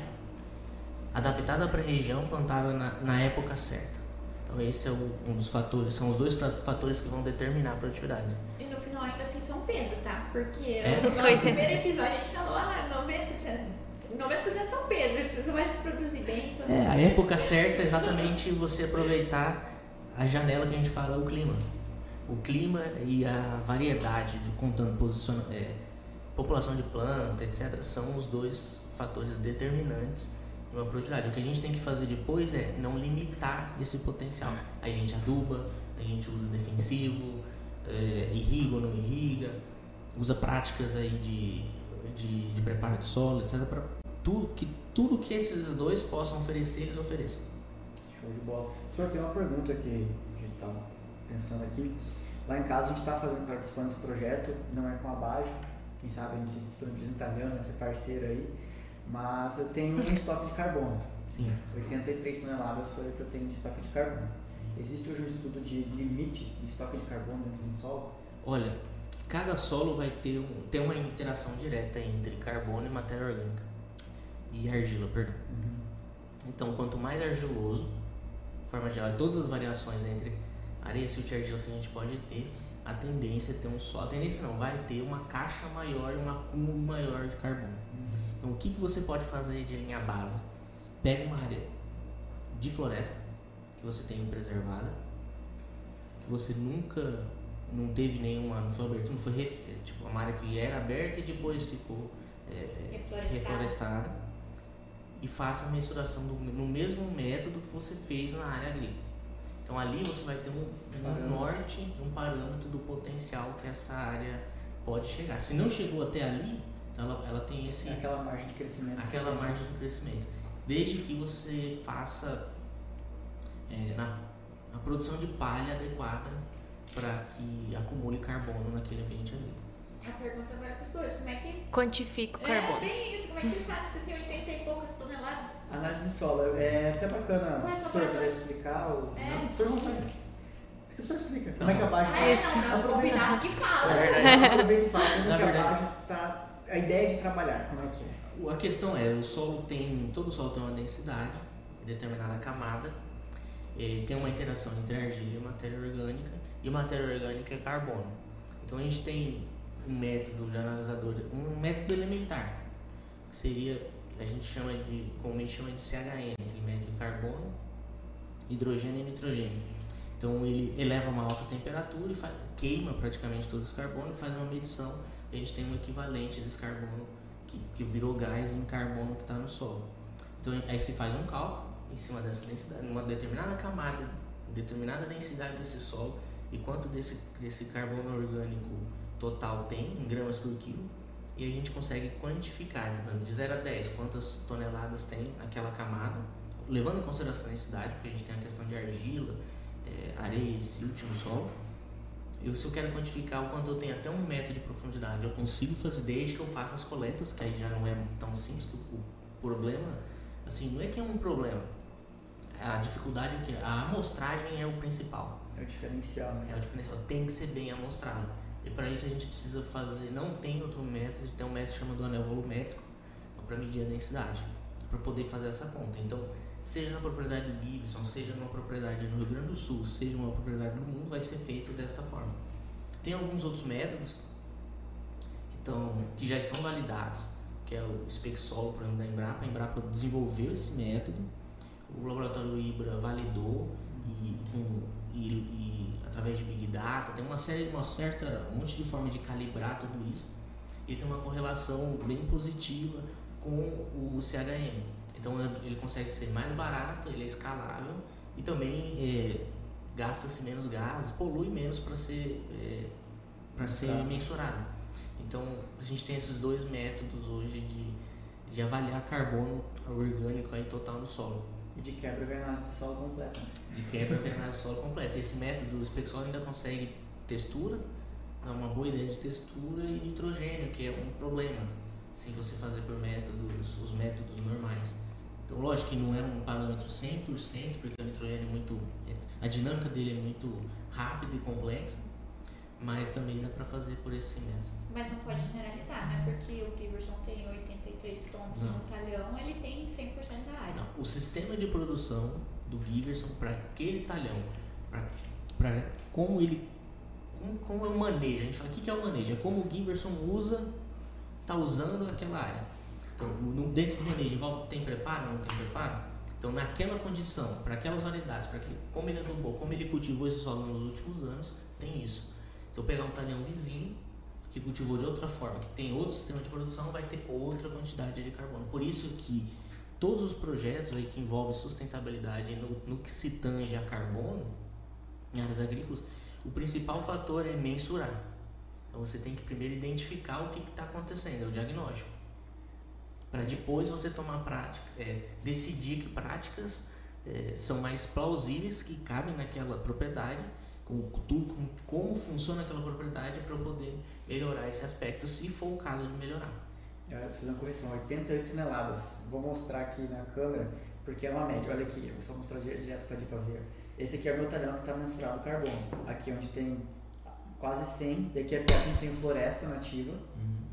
adaptada para a região, plantada na, na época certa. Então esse é o- um dos fatores, são os dois fatores que vão determinar a produtividade. E no final ainda tem São Pedro, tá? Porque É? no primeiro episódio a gente falou, ah, 90%, 90% é São Pedro, você vai se produzir bem. produzir É, a época certa é exatamente você aproveitar a janela que a gente fala, o clima. O clima e a variedade de contando posiciona, é, população de planta, etc., são os dois fatores determinantes numa produtividade. O que a gente tem que fazer depois é não limitar esse potencial. A gente aduba, a gente usa defensivo, é, irriga ou não irriga, usa práticas aí de, de, de preparo de solo, etc., para tudo que, tudo que esses dois possam oferecer, eles ofereçam. Show de bola. O senhor tem uma pergunta que a gente estava pensando aqui. Lá em casa a gente está fazendo, participando desse projeto, não é com a Bajo, quem sabe a gente disponibiliza em italiano, ser parceiro aí, mas eu tenho um estoque de carbono. Sim. 83 toneladas foi o que eu tenho de estoque de carbono. Existe hoje um estudo de limite de estoque de carbono dentro do solo? Olha, cada solo vai ter, um, ter uma interação direta entre carbono e matéria orgânica. E argila, perdão. Então, quanto mais argiloso, forma geral, todas as variações entre areia, silt e argila que a gente pode ter, a tendência é ter um solo. A tendência não, vai ter uma caixa maior e um acúmulo maior de carbono. Então, o que, que você pode fazer de linha base? Pega uma área de floresta que você tem preservada, que você nunca não teve nenhuma, não foi abertura, não foi ref, tipo uma área que era aberta e depois ficou é, Reflorestada. E faça a mensuração do- no mesmo método que você fez na área agrícola. Então ali você vai ter um, um norte, um parâmetro do potencial que essa área pode chegar. Se não chegou até ali, então ela, ela tem esse, É aquela margem de crescimento. aquela margem de crescimento. Desde que você faça é, na, a produção de palha adequada para que acumule carbono naquele ambiente agrícola. A pergunta agora para os dois, como é que... Quantifica o É, carbono. bem isso, como é que você sabe que você tem 80 e poucas toneladas? Análise de solo. É até bacana. Qual é a Se sua o quiser explicar. Ou... É. Não, o senhor não tem. Acho que o senhor explica. Como é que a bom. baixa Ah, é, Esse- não, nosso convidado que fala. É verdade. Aproveita e fala. Como Na que a verdade- baixa tá. A ideia de trabalhar, como é que é? O- A questão é, o solo tem, todo solo tem uma densidade, determinada camada, tem uma interação entre argila e matéria orgânica, e matéria orgânica é carbono. Então a gente tem um método de analisador, um método elementar, que seria, a gente chama de, comumente chama de CHN, que mede carbono, hidrogênio e nitrogênio. Então ele eleva uma alta temperatura e fa- queima praticamente todo esse carbono e faz uma medição a gente tem um equivalente desse carbono que, que virou gás em carbono que está no solo. Então aí se faz um cálculo em cima dessa densidade, numa determinada camada, determinada densidade desse solo e quanto desse, desse carbono orgânico total tem em gramas por quilo e a gente consegue quantificar né, de 0 a 10 quantas toneladas tem naquela camada, levando em consideração a densidade, porque a gente tem a questão de argila, eh, areia e silt no solo. Eu, se eu quero quantificar o quanto eu tenho até um metro de profundidade, eu consigo fazer desde que eu faça as coletas, que aí já não é tão simples, que o, problema, assim, não é que é um problema. A dificuldade é que a amostragem é o principal. É o diferencial, né? É o diferencial, tem que ser bem amostrada. E para isso a gente precisa fazer, não tem outro método, tem um método chamado anel volumétrico, para medir a densidade, para poder fazer essa conta. Então, seja na propriedade do Gibson, seja numa propriedade no Rio Grande do Sul, seja numa propriedade do mundo, vai ser feito desta forma. Tem alguns outros métodos que, estão, que já estão validados, que é o SpecSolo, por exemplo, da Embrapa. A Embrapa desenvolveu esse método, o laboratório Ibra validou e, e- e através de Big Data, tem uma série, uma certa, um monte de forma de calibrar tudo isso. E tem uma correlação bem positiva com o CHN. Então ele consegue ser mais barato, ele é escalável e também é, gasta-se menos gás, polui menos para ser, é, para ser Tá. mensurado. Então a gente tem esses dois métodos hoje de, de avaliar carbono orgânico aí total no solo. E de quebra vem análise de solo completa. né? De quebra venagem solo completa. Esse método, o Spexol ainda consegue textura, dá uma boa ideia de textura e nitrogênio, que é um problema se você fazer por métodos, os métodos normais. Então, lógico que não é um parâmetro 100%, porque o nitrogênio é muito. é, A dinâmica dele é muito rápida e complexa, mas também dá para fazer por esse método. Mas não pode generalizar, né? Porque o Giverson tem 83 tons Não. no talhão, ele tem 100% da área. Não, o sistema de produção do Giverson para aquele talhão, para como ele como, como é o manejo. A gente fala o que, que é o manejo? É como o Giverson usa, tá usando aquela área. Então, no, dentro do manejo envolve tem preparo, não tem preparo. Então, naquela condição, para aquelas variedades, para que como ele adubou, como ele cultivou esse solo nos últimos anos, tem isso. Então, pegar um talhão vizinho que cultivou de outra forma, que tem outro sistema de produção, vai ter outra quantidade de carbono. Por isso que todos os projetos aí que envolvem sustentabilidade no, no que se tange a carbono em áreas agrícolas, o principal fator é mensurar. Então você tem que primeiro identificar o que está acontecendo, é o diagnóstico. Para depois você tomar prática, é, decidir que práticas é, são mais plausíveis, que cabem naquela propriedade, com tudo, com como funciona aquela propriedade para eu poder melhorar esse aspecto, se for o caso de melhorar. Eu vou fazer uma correção, 88 toneladas. Vou mostrar aqui na câmera, porque é uma média. Olha aqui, eu vou só mostrar di- direto para para ver. Esse aqui é o meu talhão que está mensurado o carbono. Aqui onde tem quase 100, e aqui é perto onde tem floresta nativa,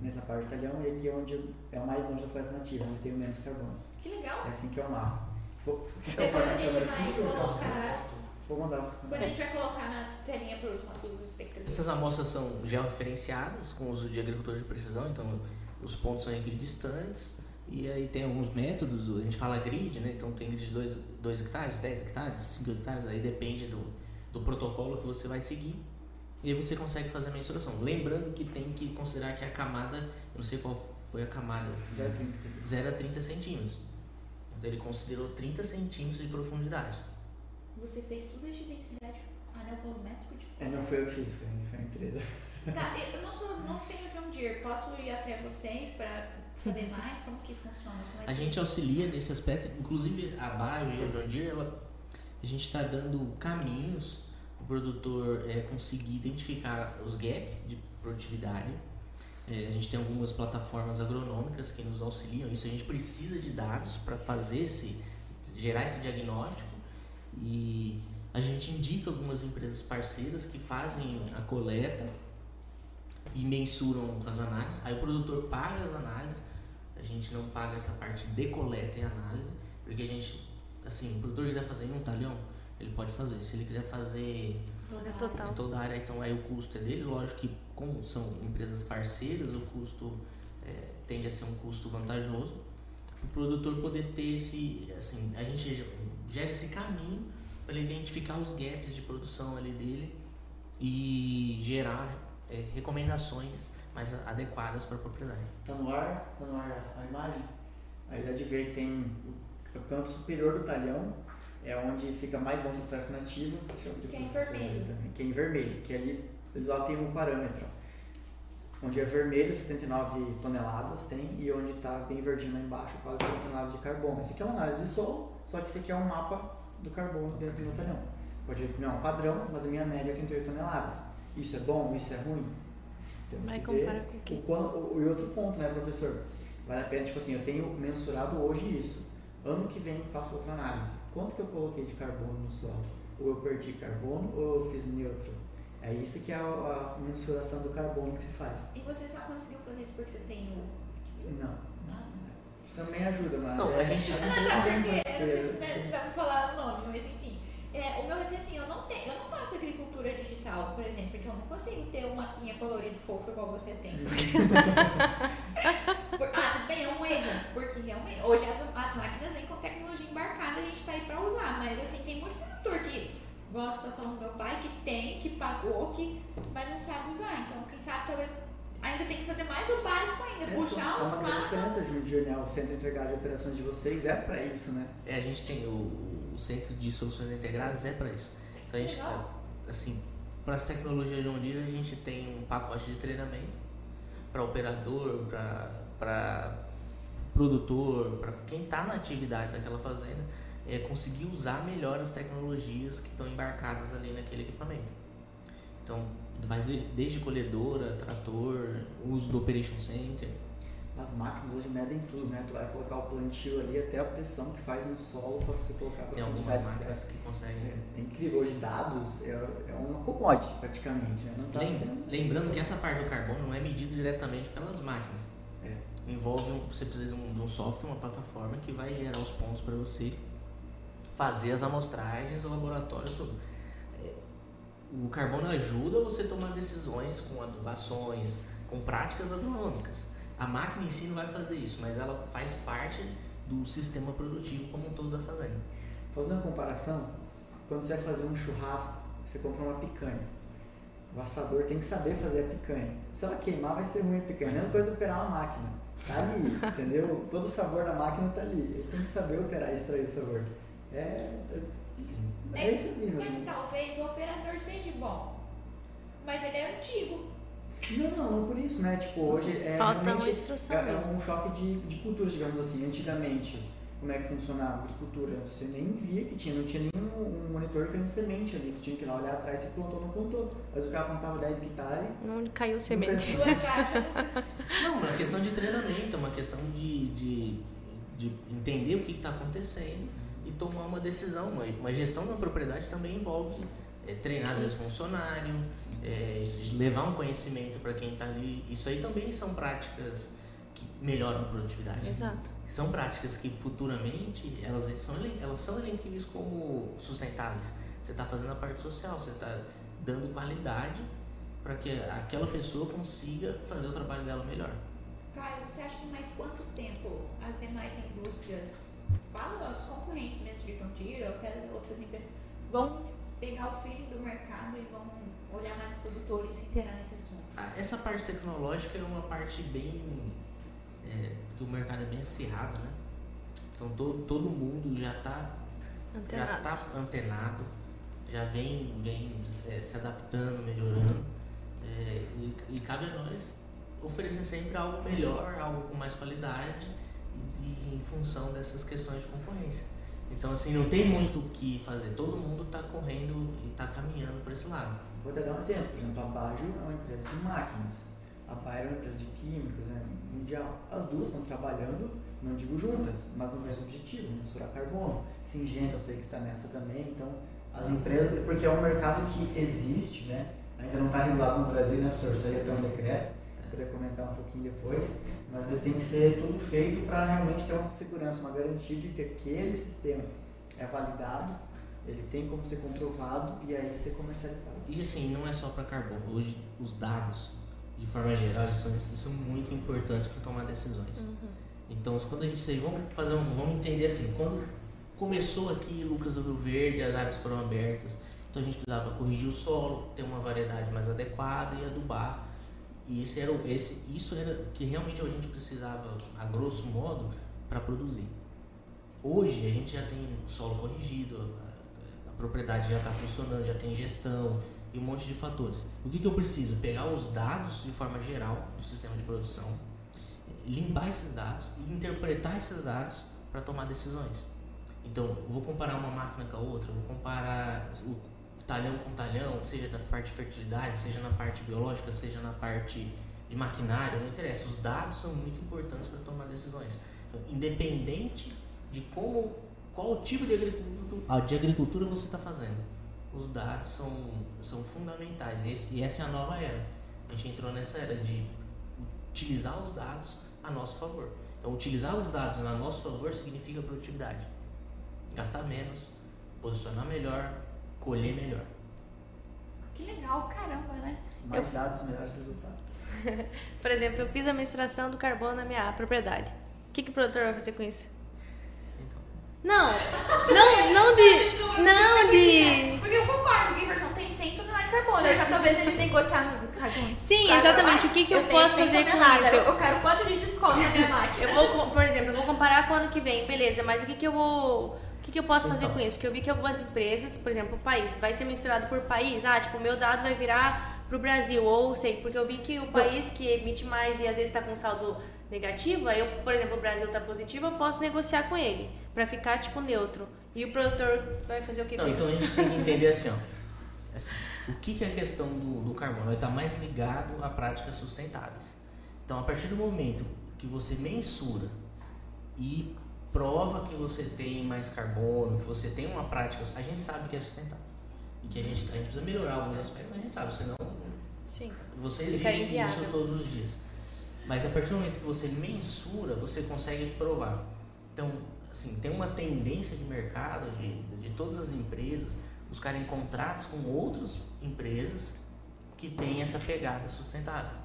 nessa parte do talhão, e aqui é onde é o mais longe da floresta nativa, onde tem o menos carbono. Que legal. É assim que eu amarro. Vou, Depois a gente vai colocar. Vou mandar. Depois a gente vai colocar na telinha último assunto dos espectadores. Essas amostras são georreferenciadas com uso de agricultura de precisão, então os pontos são equidistantes. E aí tem alguns métodos, a gente fala grid, né? Então tem grid de 2 hectares, 10 hectares, 5 hectares, aí depende do, do protocolo que você vai seguir. E aí você consegue fazer a mensuração. Lembrando que tem que considerar que a camada, eu não sei qual foi a camada 0 a 30 centímetros. Então ele considerou 30 centímetros de profundidade. Você fez tudo de densidade anel volumétrico de É, não foi eu que fiz, foi, a empresa. Tá, eu não, sou, não tenho John Deere. Posso ir até vocês para saber mais como que funciona? Como é A que- gente auxilia nesse aspecto, inclusive a Bajo e a John Deere, ela, a gente está dando caminhos para o produtor é, conseguir identificar os gaps de produtividade. É, a gente tem algumas plataformas agronômicas que nos auxiliam. Isso a gente precisa de dados para fazer esse, gerar esse diagnóstico e a gente indica algumas empresas parceiras que fazem a coleta e mensuram as análises. Aí o produtor paga as análises, a gente não paga essa parte de coleta e análise, porque a gente, assim, o produtor quiser fazer em um talhão, ele pode fazer. Se ele quiser fazer É total. em toda a área, então aí o custo é dele. Lógico que, como são empresas parceiras, o custo é, tende a ser um custo vantajoso. O produtor poder ter esse, assim, a gente ge- gera esse caminho para ele identificar os gaps de produção ali dele e gerar é, recomendações mais a- adequadas para a propriedade. Tá no ar, tá no ar a imagem. Aí dá de ver que tem o, o canto superior do talhão, é onde fica mais longe do processo nativo. Que é em vermelho. Também, que é em vermelho, que ali lá tem um parâmetro. Onde é vermelho, 79 toneladas tem, e onde está bem verdinho lá embaixo, quase 100 toneladas de carbono. Esse aqui é uma análise de solo, só que esse aqui é um mapa do carbono dentro do meu talhão. Pode ver que não é um padrão, mas a minha média é 88 toneladas. Isso é bom? Isso é ruim? Temos Vai comparar com o quê? o- E outro ponto, né, professor? Vale a pena, tipo assim, eu tenho mensurado hoje isso. Ano que vem faço outra análise. Quanto que eu coloquei de carbono no solo? Ou eu perdi carbono ou eu fiz neutro? É isso que é a, a mensuração do carbono que se faz. E você só conseguiu fazer isso porque você tem o. Não. Ah, Também ajuda, mas. Não, é, a gente- Não, porque, eu não sei se você dá pra falar o nome, mas enfim. É, o meu receio assim, eu não tenho, eu não faço agricultura digital, por exemplo, então eu não consigo ter um mapinha colorido fofo igual você tem. Por- ah, tudo bem, é um erro, porque realmente, hoje as, as máquinas vêm com tecnologia embarcada, a gente tá aí pra usar, mas assim, tem muito produtor que, igual a situação do meu pai, que tem, que pagou, que, mas não sabe usar, então quem sabe talvez ainda tem que fazer mais o básico ainda, Essa puxar é os uma grande mapas. diferença, né? O centro integrado de operações de vocês é para isso, né? É, a gente tem o, o Centro de Soluções Integradas, é para isso. Então a gente, Legal. assim, para as tecnologias de Deere a gente tem um pacote de treinamento para operador, para produtor, para quem está na atividade daquela fazenda, é conseguir usar melhor as tecnologias que estão embarcadas ali naquele equipamento. Então, vai desde colhedora, trator, uso do Operation Center. As máquinas hoje medem tudo, né? Tu vai colocar o plantio ali até a pressão que faz no solo para você colocar Tem algumas máquinas certa. que conseguem. É, é incrível, hoje dados é, é uma commodity praticamente, né? Tá Lem- sendo... Lembrando que essa parte do carbono não é medida diretamente pelas máquinas. É. Envolve um, você precisa de um, de um software, uma plataforma que vai gerar os pontos para você fazer as amostragens, o laboratório e tudo. É, o carbono ajuda você a tomar decisões com adubações, com práticas agronômicas. A máquina em si não vai fazer isso, mas ela faz parte do sistema produtivo como um todo da fazenda. Fazendo uma comparação, quando você vai fazer um churrasco, você compra uma picanha. O assador tem que saber fazer a picanha. Se ela queimar, vai ser ruim a picanha. Mesma coisa operar uma máquina. Tá ali, entendeu? Todo o sabor da máquina tá ali. Ele tem que saber operar e extrair o sabor. É, Sim. É aí, Mas mesmo. talvez o operador seja bom, mas ele é antigo. Não, não, não por isso, né? Tipo, hoje é Falta uma instrução é, é mesmo. um choque de, de culturas, digamos assim. Antigamente, como é que funcionava a agricultura? Você nem via que tinha, não tinha nenhum um monitor que era semente ali. Tu tinha que ir lá olhar atrás se plantou ou não plantou. Mas o cara plantava 10 hectares. Não caiu semente. Caixas. Não, é uma questão de treinamento, é uma questão de, de, de entender o que está acontecendo e tomar uma decisão. Uma, uma gestão da propriedade também envolve é, treinar às vezes funcionário, é, levar um conhecimento para quem está ali. Isso aí também são práticas que melhoram a produtividade. Exato. São práticas que futuramente elas são, elas são elenquíveis como sustentáveis. Você está fazendo a parte social, você está dando qualidade para que aquela pessoa consiga fazer o trabalho dela melhor. Caio, você acha que mais quanto tempo as demais indústrias, fala os concorrentes mesmo de John Deere ou até as outras empresas, vão pegar o feeling do mercado e vão olhar mais produtores e se inteirar nesse assunto? Ah, Essa parte tecnológica é uma parte bem é, porque o mercado é bem acirrado, né? Então todo, todo mundo já está já Antenado. tá antenado, já vem, vem é, se adaptando, melhorando. É, e, e cabe a nós oferecer sempre algo melhor, algo com mais qualidade em função dessas questões de concorrência. Então assim, não tem muito o que fazer, todo mundo está correndo e está caminhando para esse lado. Vou até dar um exemplo. Por exemplo, a Bajo é uma empresa de máquinas. A Bayer é uma empresa de químicos, né, mundial. As duas estão trabalhando, não digo juntas, mas no mesmo objetivo, mensurar carbono. Singenta, eu sei que está nessa também. Então, as empresas, porque é um mercado que existe, né? Ainda não está regulado no Brasil, né, professor? Isso aí até um decreto. Poder comentar um pouquinho depois. Mas ele tem que ser tudo feito para realmente ter uma segurança, uma garantia de que aquele sistema é validado, ele tem como ser comprovado e aí ser comercializado. E assim, não é só para carbono. Hoje, os dados, de forma geral, eles são, eles são muito importantes para tomar decisões. Então, quando a gente vamos fazer, um- vamos entender assim, quando começou aqui Lucas do Rio Verde, as áreas foram abertas, então a gente precisava corrigir o solo, ter uma variedade mais adequada e adubar. E esse era, esse, isso era o que realmente a gente precisava, a grosso modo, para produzir. Hoje a gente já tem solo corrigido, a, a propriedade já está funcionando, já tem gestão e um monte de fatores. O que, que eu preciso? Pegar os dados de forma geral do sistema de produção, limpar esses dados e interpretar esses dados para tomar decisões. Então, vou comparar uma máquina com a outra, vou comparar o talhão com talhão, seja na parte de fertilidade, seja na parte biológica, seja na parte de maquinário, não interessa. Os dados são muito importantes para tomar decisões. Então, independente de como, qual tipo de agricultura, de agricultura você está fazendo, os dados são, são fundamentais. E, esse- e essa é a nova era. A gente entrou nessa era de utilizar os dados a nosso favor. Então, utilizar os dados a nosso favor significa produtividade. Gastar menos, posicionar melhor, colher melhor. Que legal, caramba, né? Mais dados, melhores resultados. Por exemplo, eu fiz a mensuração do carbono na minha propriedade. O que, que o produtor vai fazer com isso? Então, Não, não, não de. Não de. Porque eu concordo, o Giverson tem 100 toneladas de carbono. Eu já tô vendo ele negociar no carbono. Sim, exatamente. O que, que eu, tenho posso 100 fazer com isso? Eu quero quanto de desconto na minha máquina? Eu vou, por exemplo, eu vou comparar com o ano que vem, beleza, mas o que, que eu vou. O que, eu posso fazer Então. com isso? Porque eu vi que algumas empresas, por exemplo, países, vai ser mensurado por país. Ah, tipo, o meu dado vai virar pro Brasil, ou sei, porque eu vi que o país que emite mais e às vezes está com saldo negativo, aí eu, por exemplo, o Brasil tá positivo, eu posso negociar com ele, pra ficar, tipo, neutro. E o produtor vai fazer o que Não, então a gente tem que entender assim, ó. assim, o que, que é a questão do, do carbono? Ele está mais ligado a práticas sustentáveis. Então, a partir do momento que você mensura e prova que você tem mais carbono, que você tem uma prática, a gente sabe que é sustentável. E que a gente, a gente precisa melhorar alguns aspectos, mas a gente sabe, senão Sim. você vive isso todos os dias. Mas a partir do momento que você mensura, você consegue provar. Então, assim, tem uma tendência de mercado de, de todas as empresas buscarem contratos com outras empresas que têm essa pegada sustentável.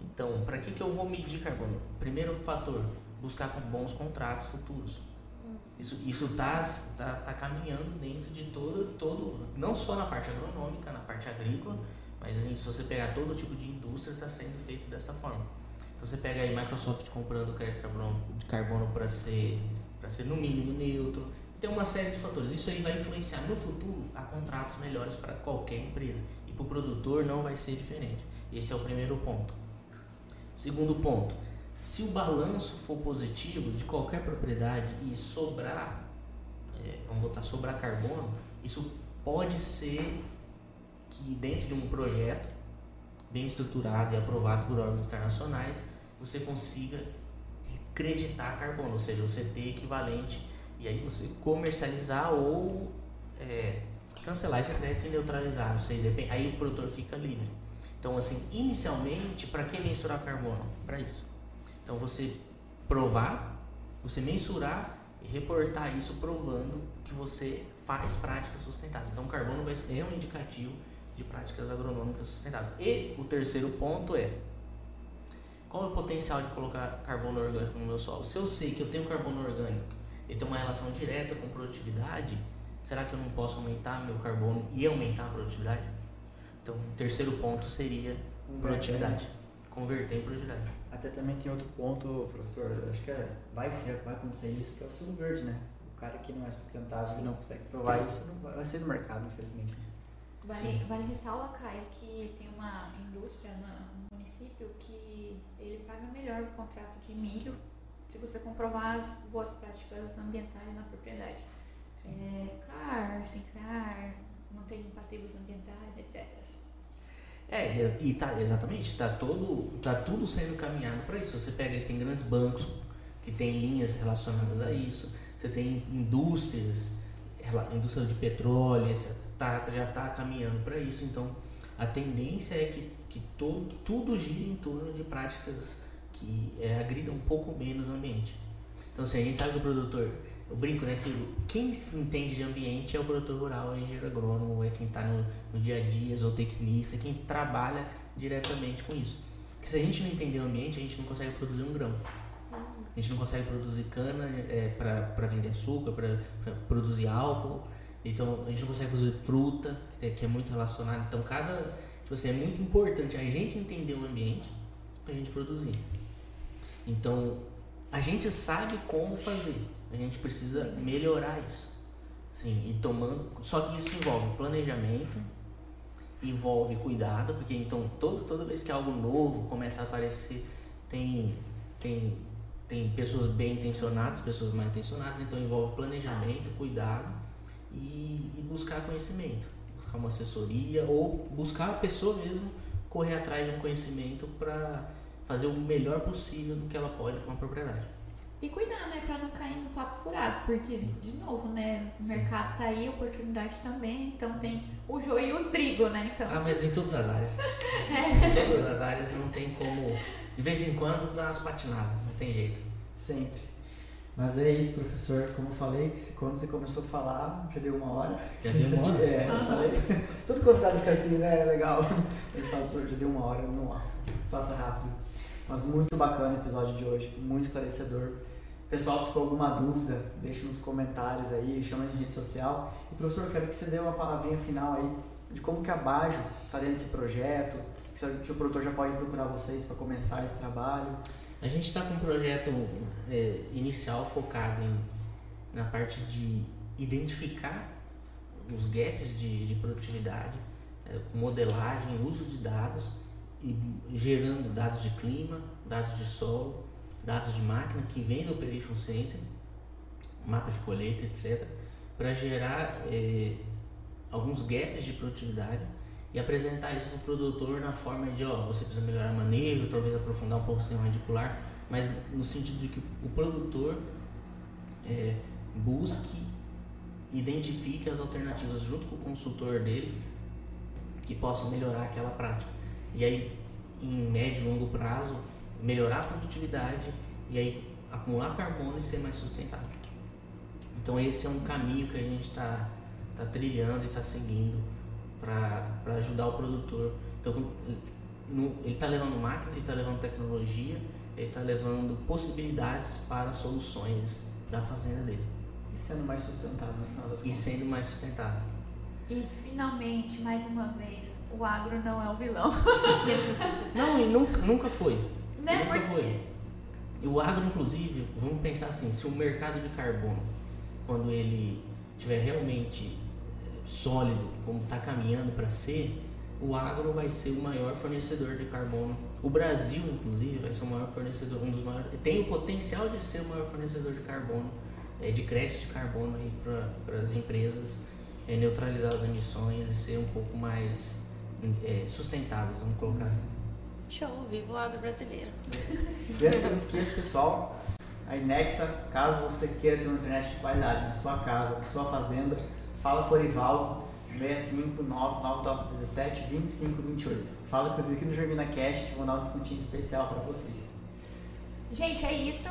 Então, para que, que eu vou medir carbono? Primeiro fator, buscar com bons contratos futuros. Isso isso tá, tá, tá caminhando dentro de todo, todo, não só na parte agronômica, na parte agrícola, mas assim, se você pegar todo tipo de indústria, está sendo feito desta forma. Então você pega aí Microsoft comprando crédito de carbono, para ser, para ser no mínimo neutro. Tem uma série de fatores. Isso aí vai influenciar no futuro a contratos melhores para qualquer empresa. E para o produtor não vai ser diferente. Esse é o primeiro ponto. Segundo ponto, se o balanço for positivo de qualquer propriedade e sobrar, é, vamos botar sobrar carbono, isso pode ser que dentro de um projeto bem estruturado e aprovado por órgãos internacionais, você consiga creditar carbono, ou seja, você ter equivalente e aí você comercializar ou é, cancelar esse crédito e neutralizar, não sei, depende, aí o produtor fica livre. Então, assim, inicialmente, para que mensurar carbono? Para isso. Então, você provar, você mensurar e reportar isso provando que você faz práticas sustentáveis. Então, o carbono vai ser, é um indicativo de práticas agronômicas sustentáveis. E o terceiro ponto é qual é o potencial de colocar carbono orgânico no meu solo? Se eu sei que eu tenho carbono orgânico, ele tem uma relação direta com produtividade, será que eu não posso aumentar meu carbono e aumentar a produtividade? Então, o terceiro ponto seria produtividade. Converter em produtividade. Até também tem outro ponto, professor, acho que é, vai ser, vai acontecer isso, que é o selo verde, né? O cara que não é sustentável e não consegue provar isso, não vai, vai ser no mercado, infelizmente. Vale, vale ressalva, Caio, que tem uma indústria no município que ele paga melhor o contrato de milho se você comprovar as boas práticas ambientais na propriedade. É, CAR, sem CAR, não tem passivos ambientais, etc. É, e tá, exatamente, tá, todo, tá tudo sendo caminhado para isso. Você pega, tem grandes bancos que tem linhas relacionadas a isso, você tem indústrias, indústria de petróleo, etc, tá, já está caminhando para isso. Então, a tendência é que, que todo, tudo gire em torno de práticas que é, agridam um pouco menos o ambiente. Então, assim, a gente sabe que o produtor, eu brinco, né, que quem se entende de ambiente é o produtor rural, é o engenheiro agrônomo, é quem está no, no, dia a dia, zootecnista, quem trabalha diretamente com isso. Porque se a gente não entender o ambiente, a gente não consegue produzir um grão. A gente não consegue produzir cana é, para vender açúcar, para produzir álcool. Então a gente não consegue fazer fruta, que é, que é muito relacionado. Então cada. Tipo assim, é muito importante a gente entender o ambiente para a gente produzir. Então a gente sabe como fazer. A gente precisa melhorar isso. Sim, e tomando. Só que isso envolve planejamento, envolve cuidado, porque então todo, toda vez que algo novo começa a aparecer, tem, tem, tem pessoas bem intencionadas, pessoas mal intencionadas, então envolve planejamento, cuidado e, e buscar conhecimento, buscar uma assessoria ou buscar a pessoa mesmo correr atrás de um conhecimento para fazer o melhor possível do que ela pode com a propriedade. E cuidar, né, para não cair no papo furado, porque, de novo, né, o mercado tá aí, oportunidade também, então tem o joio e o trigo, né? Então, ah, mas em todas as áreas. em todas as áreas não tem como. De vez em quando dá umas patinadas, não tem jeito. Sempre. Mas é isso, professor. Como eu falei, quando você começou a falar, já deu uma hora. Já deu uma hora? É, eu falei. Todo convidado fica assim, né? É legal. A gente fala, professor, já deu uma hora. Nossa, passa rápido. Mas muito bacana o episódio de hoje, muito esclarecedor. Pessoal, se ficou alguma dúvida, deixa nos comentários aí, chama em rede social. E professor, eu quero que você dê uma palavrinha final aí de como que a Bajo está dentro desse projeto, que o produtor já pode procurar vocês para começar esse trabalho. A gente está com um projeto é, inicial focado em, na parte de identificar os gaps de, de produtividade, é, modelagem, uso de dados e gerando dados de clima, dados de solo, dados de máquina que vem do Operation Center, mapas de colheita, etc., para gerar é, alguns gaps de produtividade e apresentar isso para o produtor na forma de, ó, você precisa melhorar manejo, talvez aprofundar um pouco o sistema radicular, mas no sentido de que o produtor é, busque, identifique as alternativas junto com o consultor dele que possam melhorar aquela prática. E aí, em médio e longo prazo, melhorar a produtividade e aí acumular carbono e ser mais sustentável. Então esse é um caminho que a gente está tá trilhando e está seguindo para ajudar o produtor. Então, no, ele está levando máquina, ele está levando tecnologia, ele está levando possibilidades para soluções da fazenda dele. E sendo mais sustentável no final das contas. E sendo mais sustentável. E finalmente, mais uma vez, o agro não é o vilão. não, e nunca, nunca foi. Né? Nunca Porque... foi. E o agro, inclusive, vamos pensar assim, se o mercado de carbono, quando ele estiver realmente sólido, como está caminhando para ser, o agro vai ser o maior fornecedor de carbono. O Brasil, inclusive, vai ser o maior fornecedor, um dos maiores, tem o potencial de ser o maior fornecedor de carbono, é, de crédito de carbono para as empresas é, neutralizar as emissões e ser um pouco mais é, sustentáveis, vamos colocar assim. Show, viva o agro brasileiro. E antes que esqueça, pessoal, a Inexa, caso você queira ter uma internet de qualidade na sua casa, na sua fazenda, Fala com o Orivaldo, 659 2528. Fala que eu vi aqui no Germina Cash que vou dar um descontinho especial para vocês. Gente, é isso.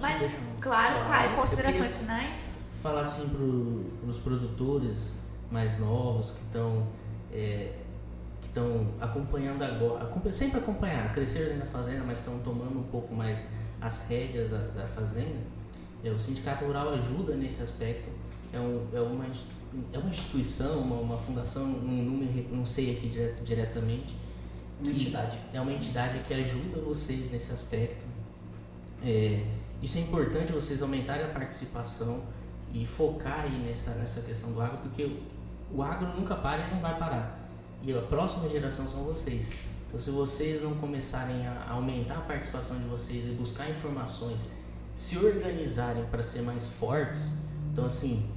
Mas, claro, Caio, considerações finais? Falar assim para os produtores mais novos que estão é, que estão acompanhando agora, sempre acompanharam, cresceram na fazenda, mas estão tomando um pouco mais as rédeas da, da fazenda. É, o Sindicato Rural ajuda nesse aspecto é, um, é, uma, é uma instituição, uma, uma fundação, um número, não sei aqui dire, diretamente, Uma entidade. É uma entidade que ajuda vocês nesse aspecto. É, isso é importante vocês aumentarem a participação e focar aí nessa, nessa questão do agro, porque o, agro nunca para e não vai parar. E a próxima geração são vocês. Então, se vocês não começarem a aumentar a participação de vocês e buscar informações, se organizarem para ser mais fortes, então assim,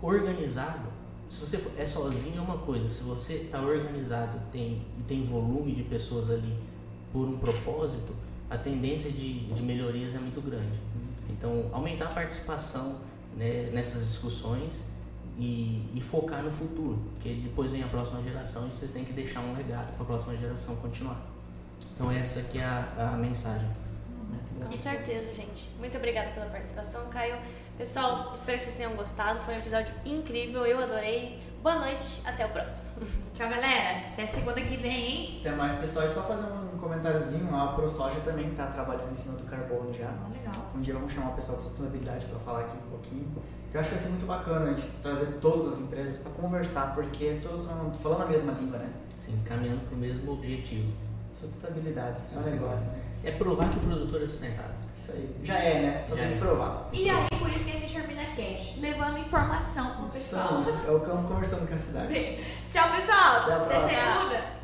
organizado, se você é sozinho é uma coisa, se você está organizado tem, e tem volume de pessoas ali por um propósito, a tendência de, de melhorias é muito grande. Então, aumentar a participação né, nessas discussões e, e, focar no futuro, porque depois vem a próxima geração e vocês têm que deixar um legado para a próxima geração continuar. Então, essa que é a, a mensagem. Com certeza, gente. Muito obrigada pela participação, Caio. Pessoal, espero que vocês tenham gostado. Foi um episódio incrível, eu adorei. Boa noite, até o próximo. Tchau, galera. Até segunda que vem, hein? Até mais, pessoal. E só fazer um comentáriozinho. A ProSoja também está trabalhando em cima do carbono já. Ah, legal. Um dia vamos chamar o pessoal de sustentabilidade para falar aqui um pouquinho. Eu acho que vai ser muito bacana a gente trazer todas as empresas para conversar, porque todos estão falando a mesma língua, né? Sim, caminhando para o mesmo objetivo. Sustentabilidade. É um negócio, né? É provar que o produtor é sustentável. Isso aí. Já é, né? Só Já tem que é. provar. E aí, por isso que a gente termina cash, levando informação pro pessoal. São- É o cão conversando com a cidade. Tchau, pessoal. Até a próxima. TCA.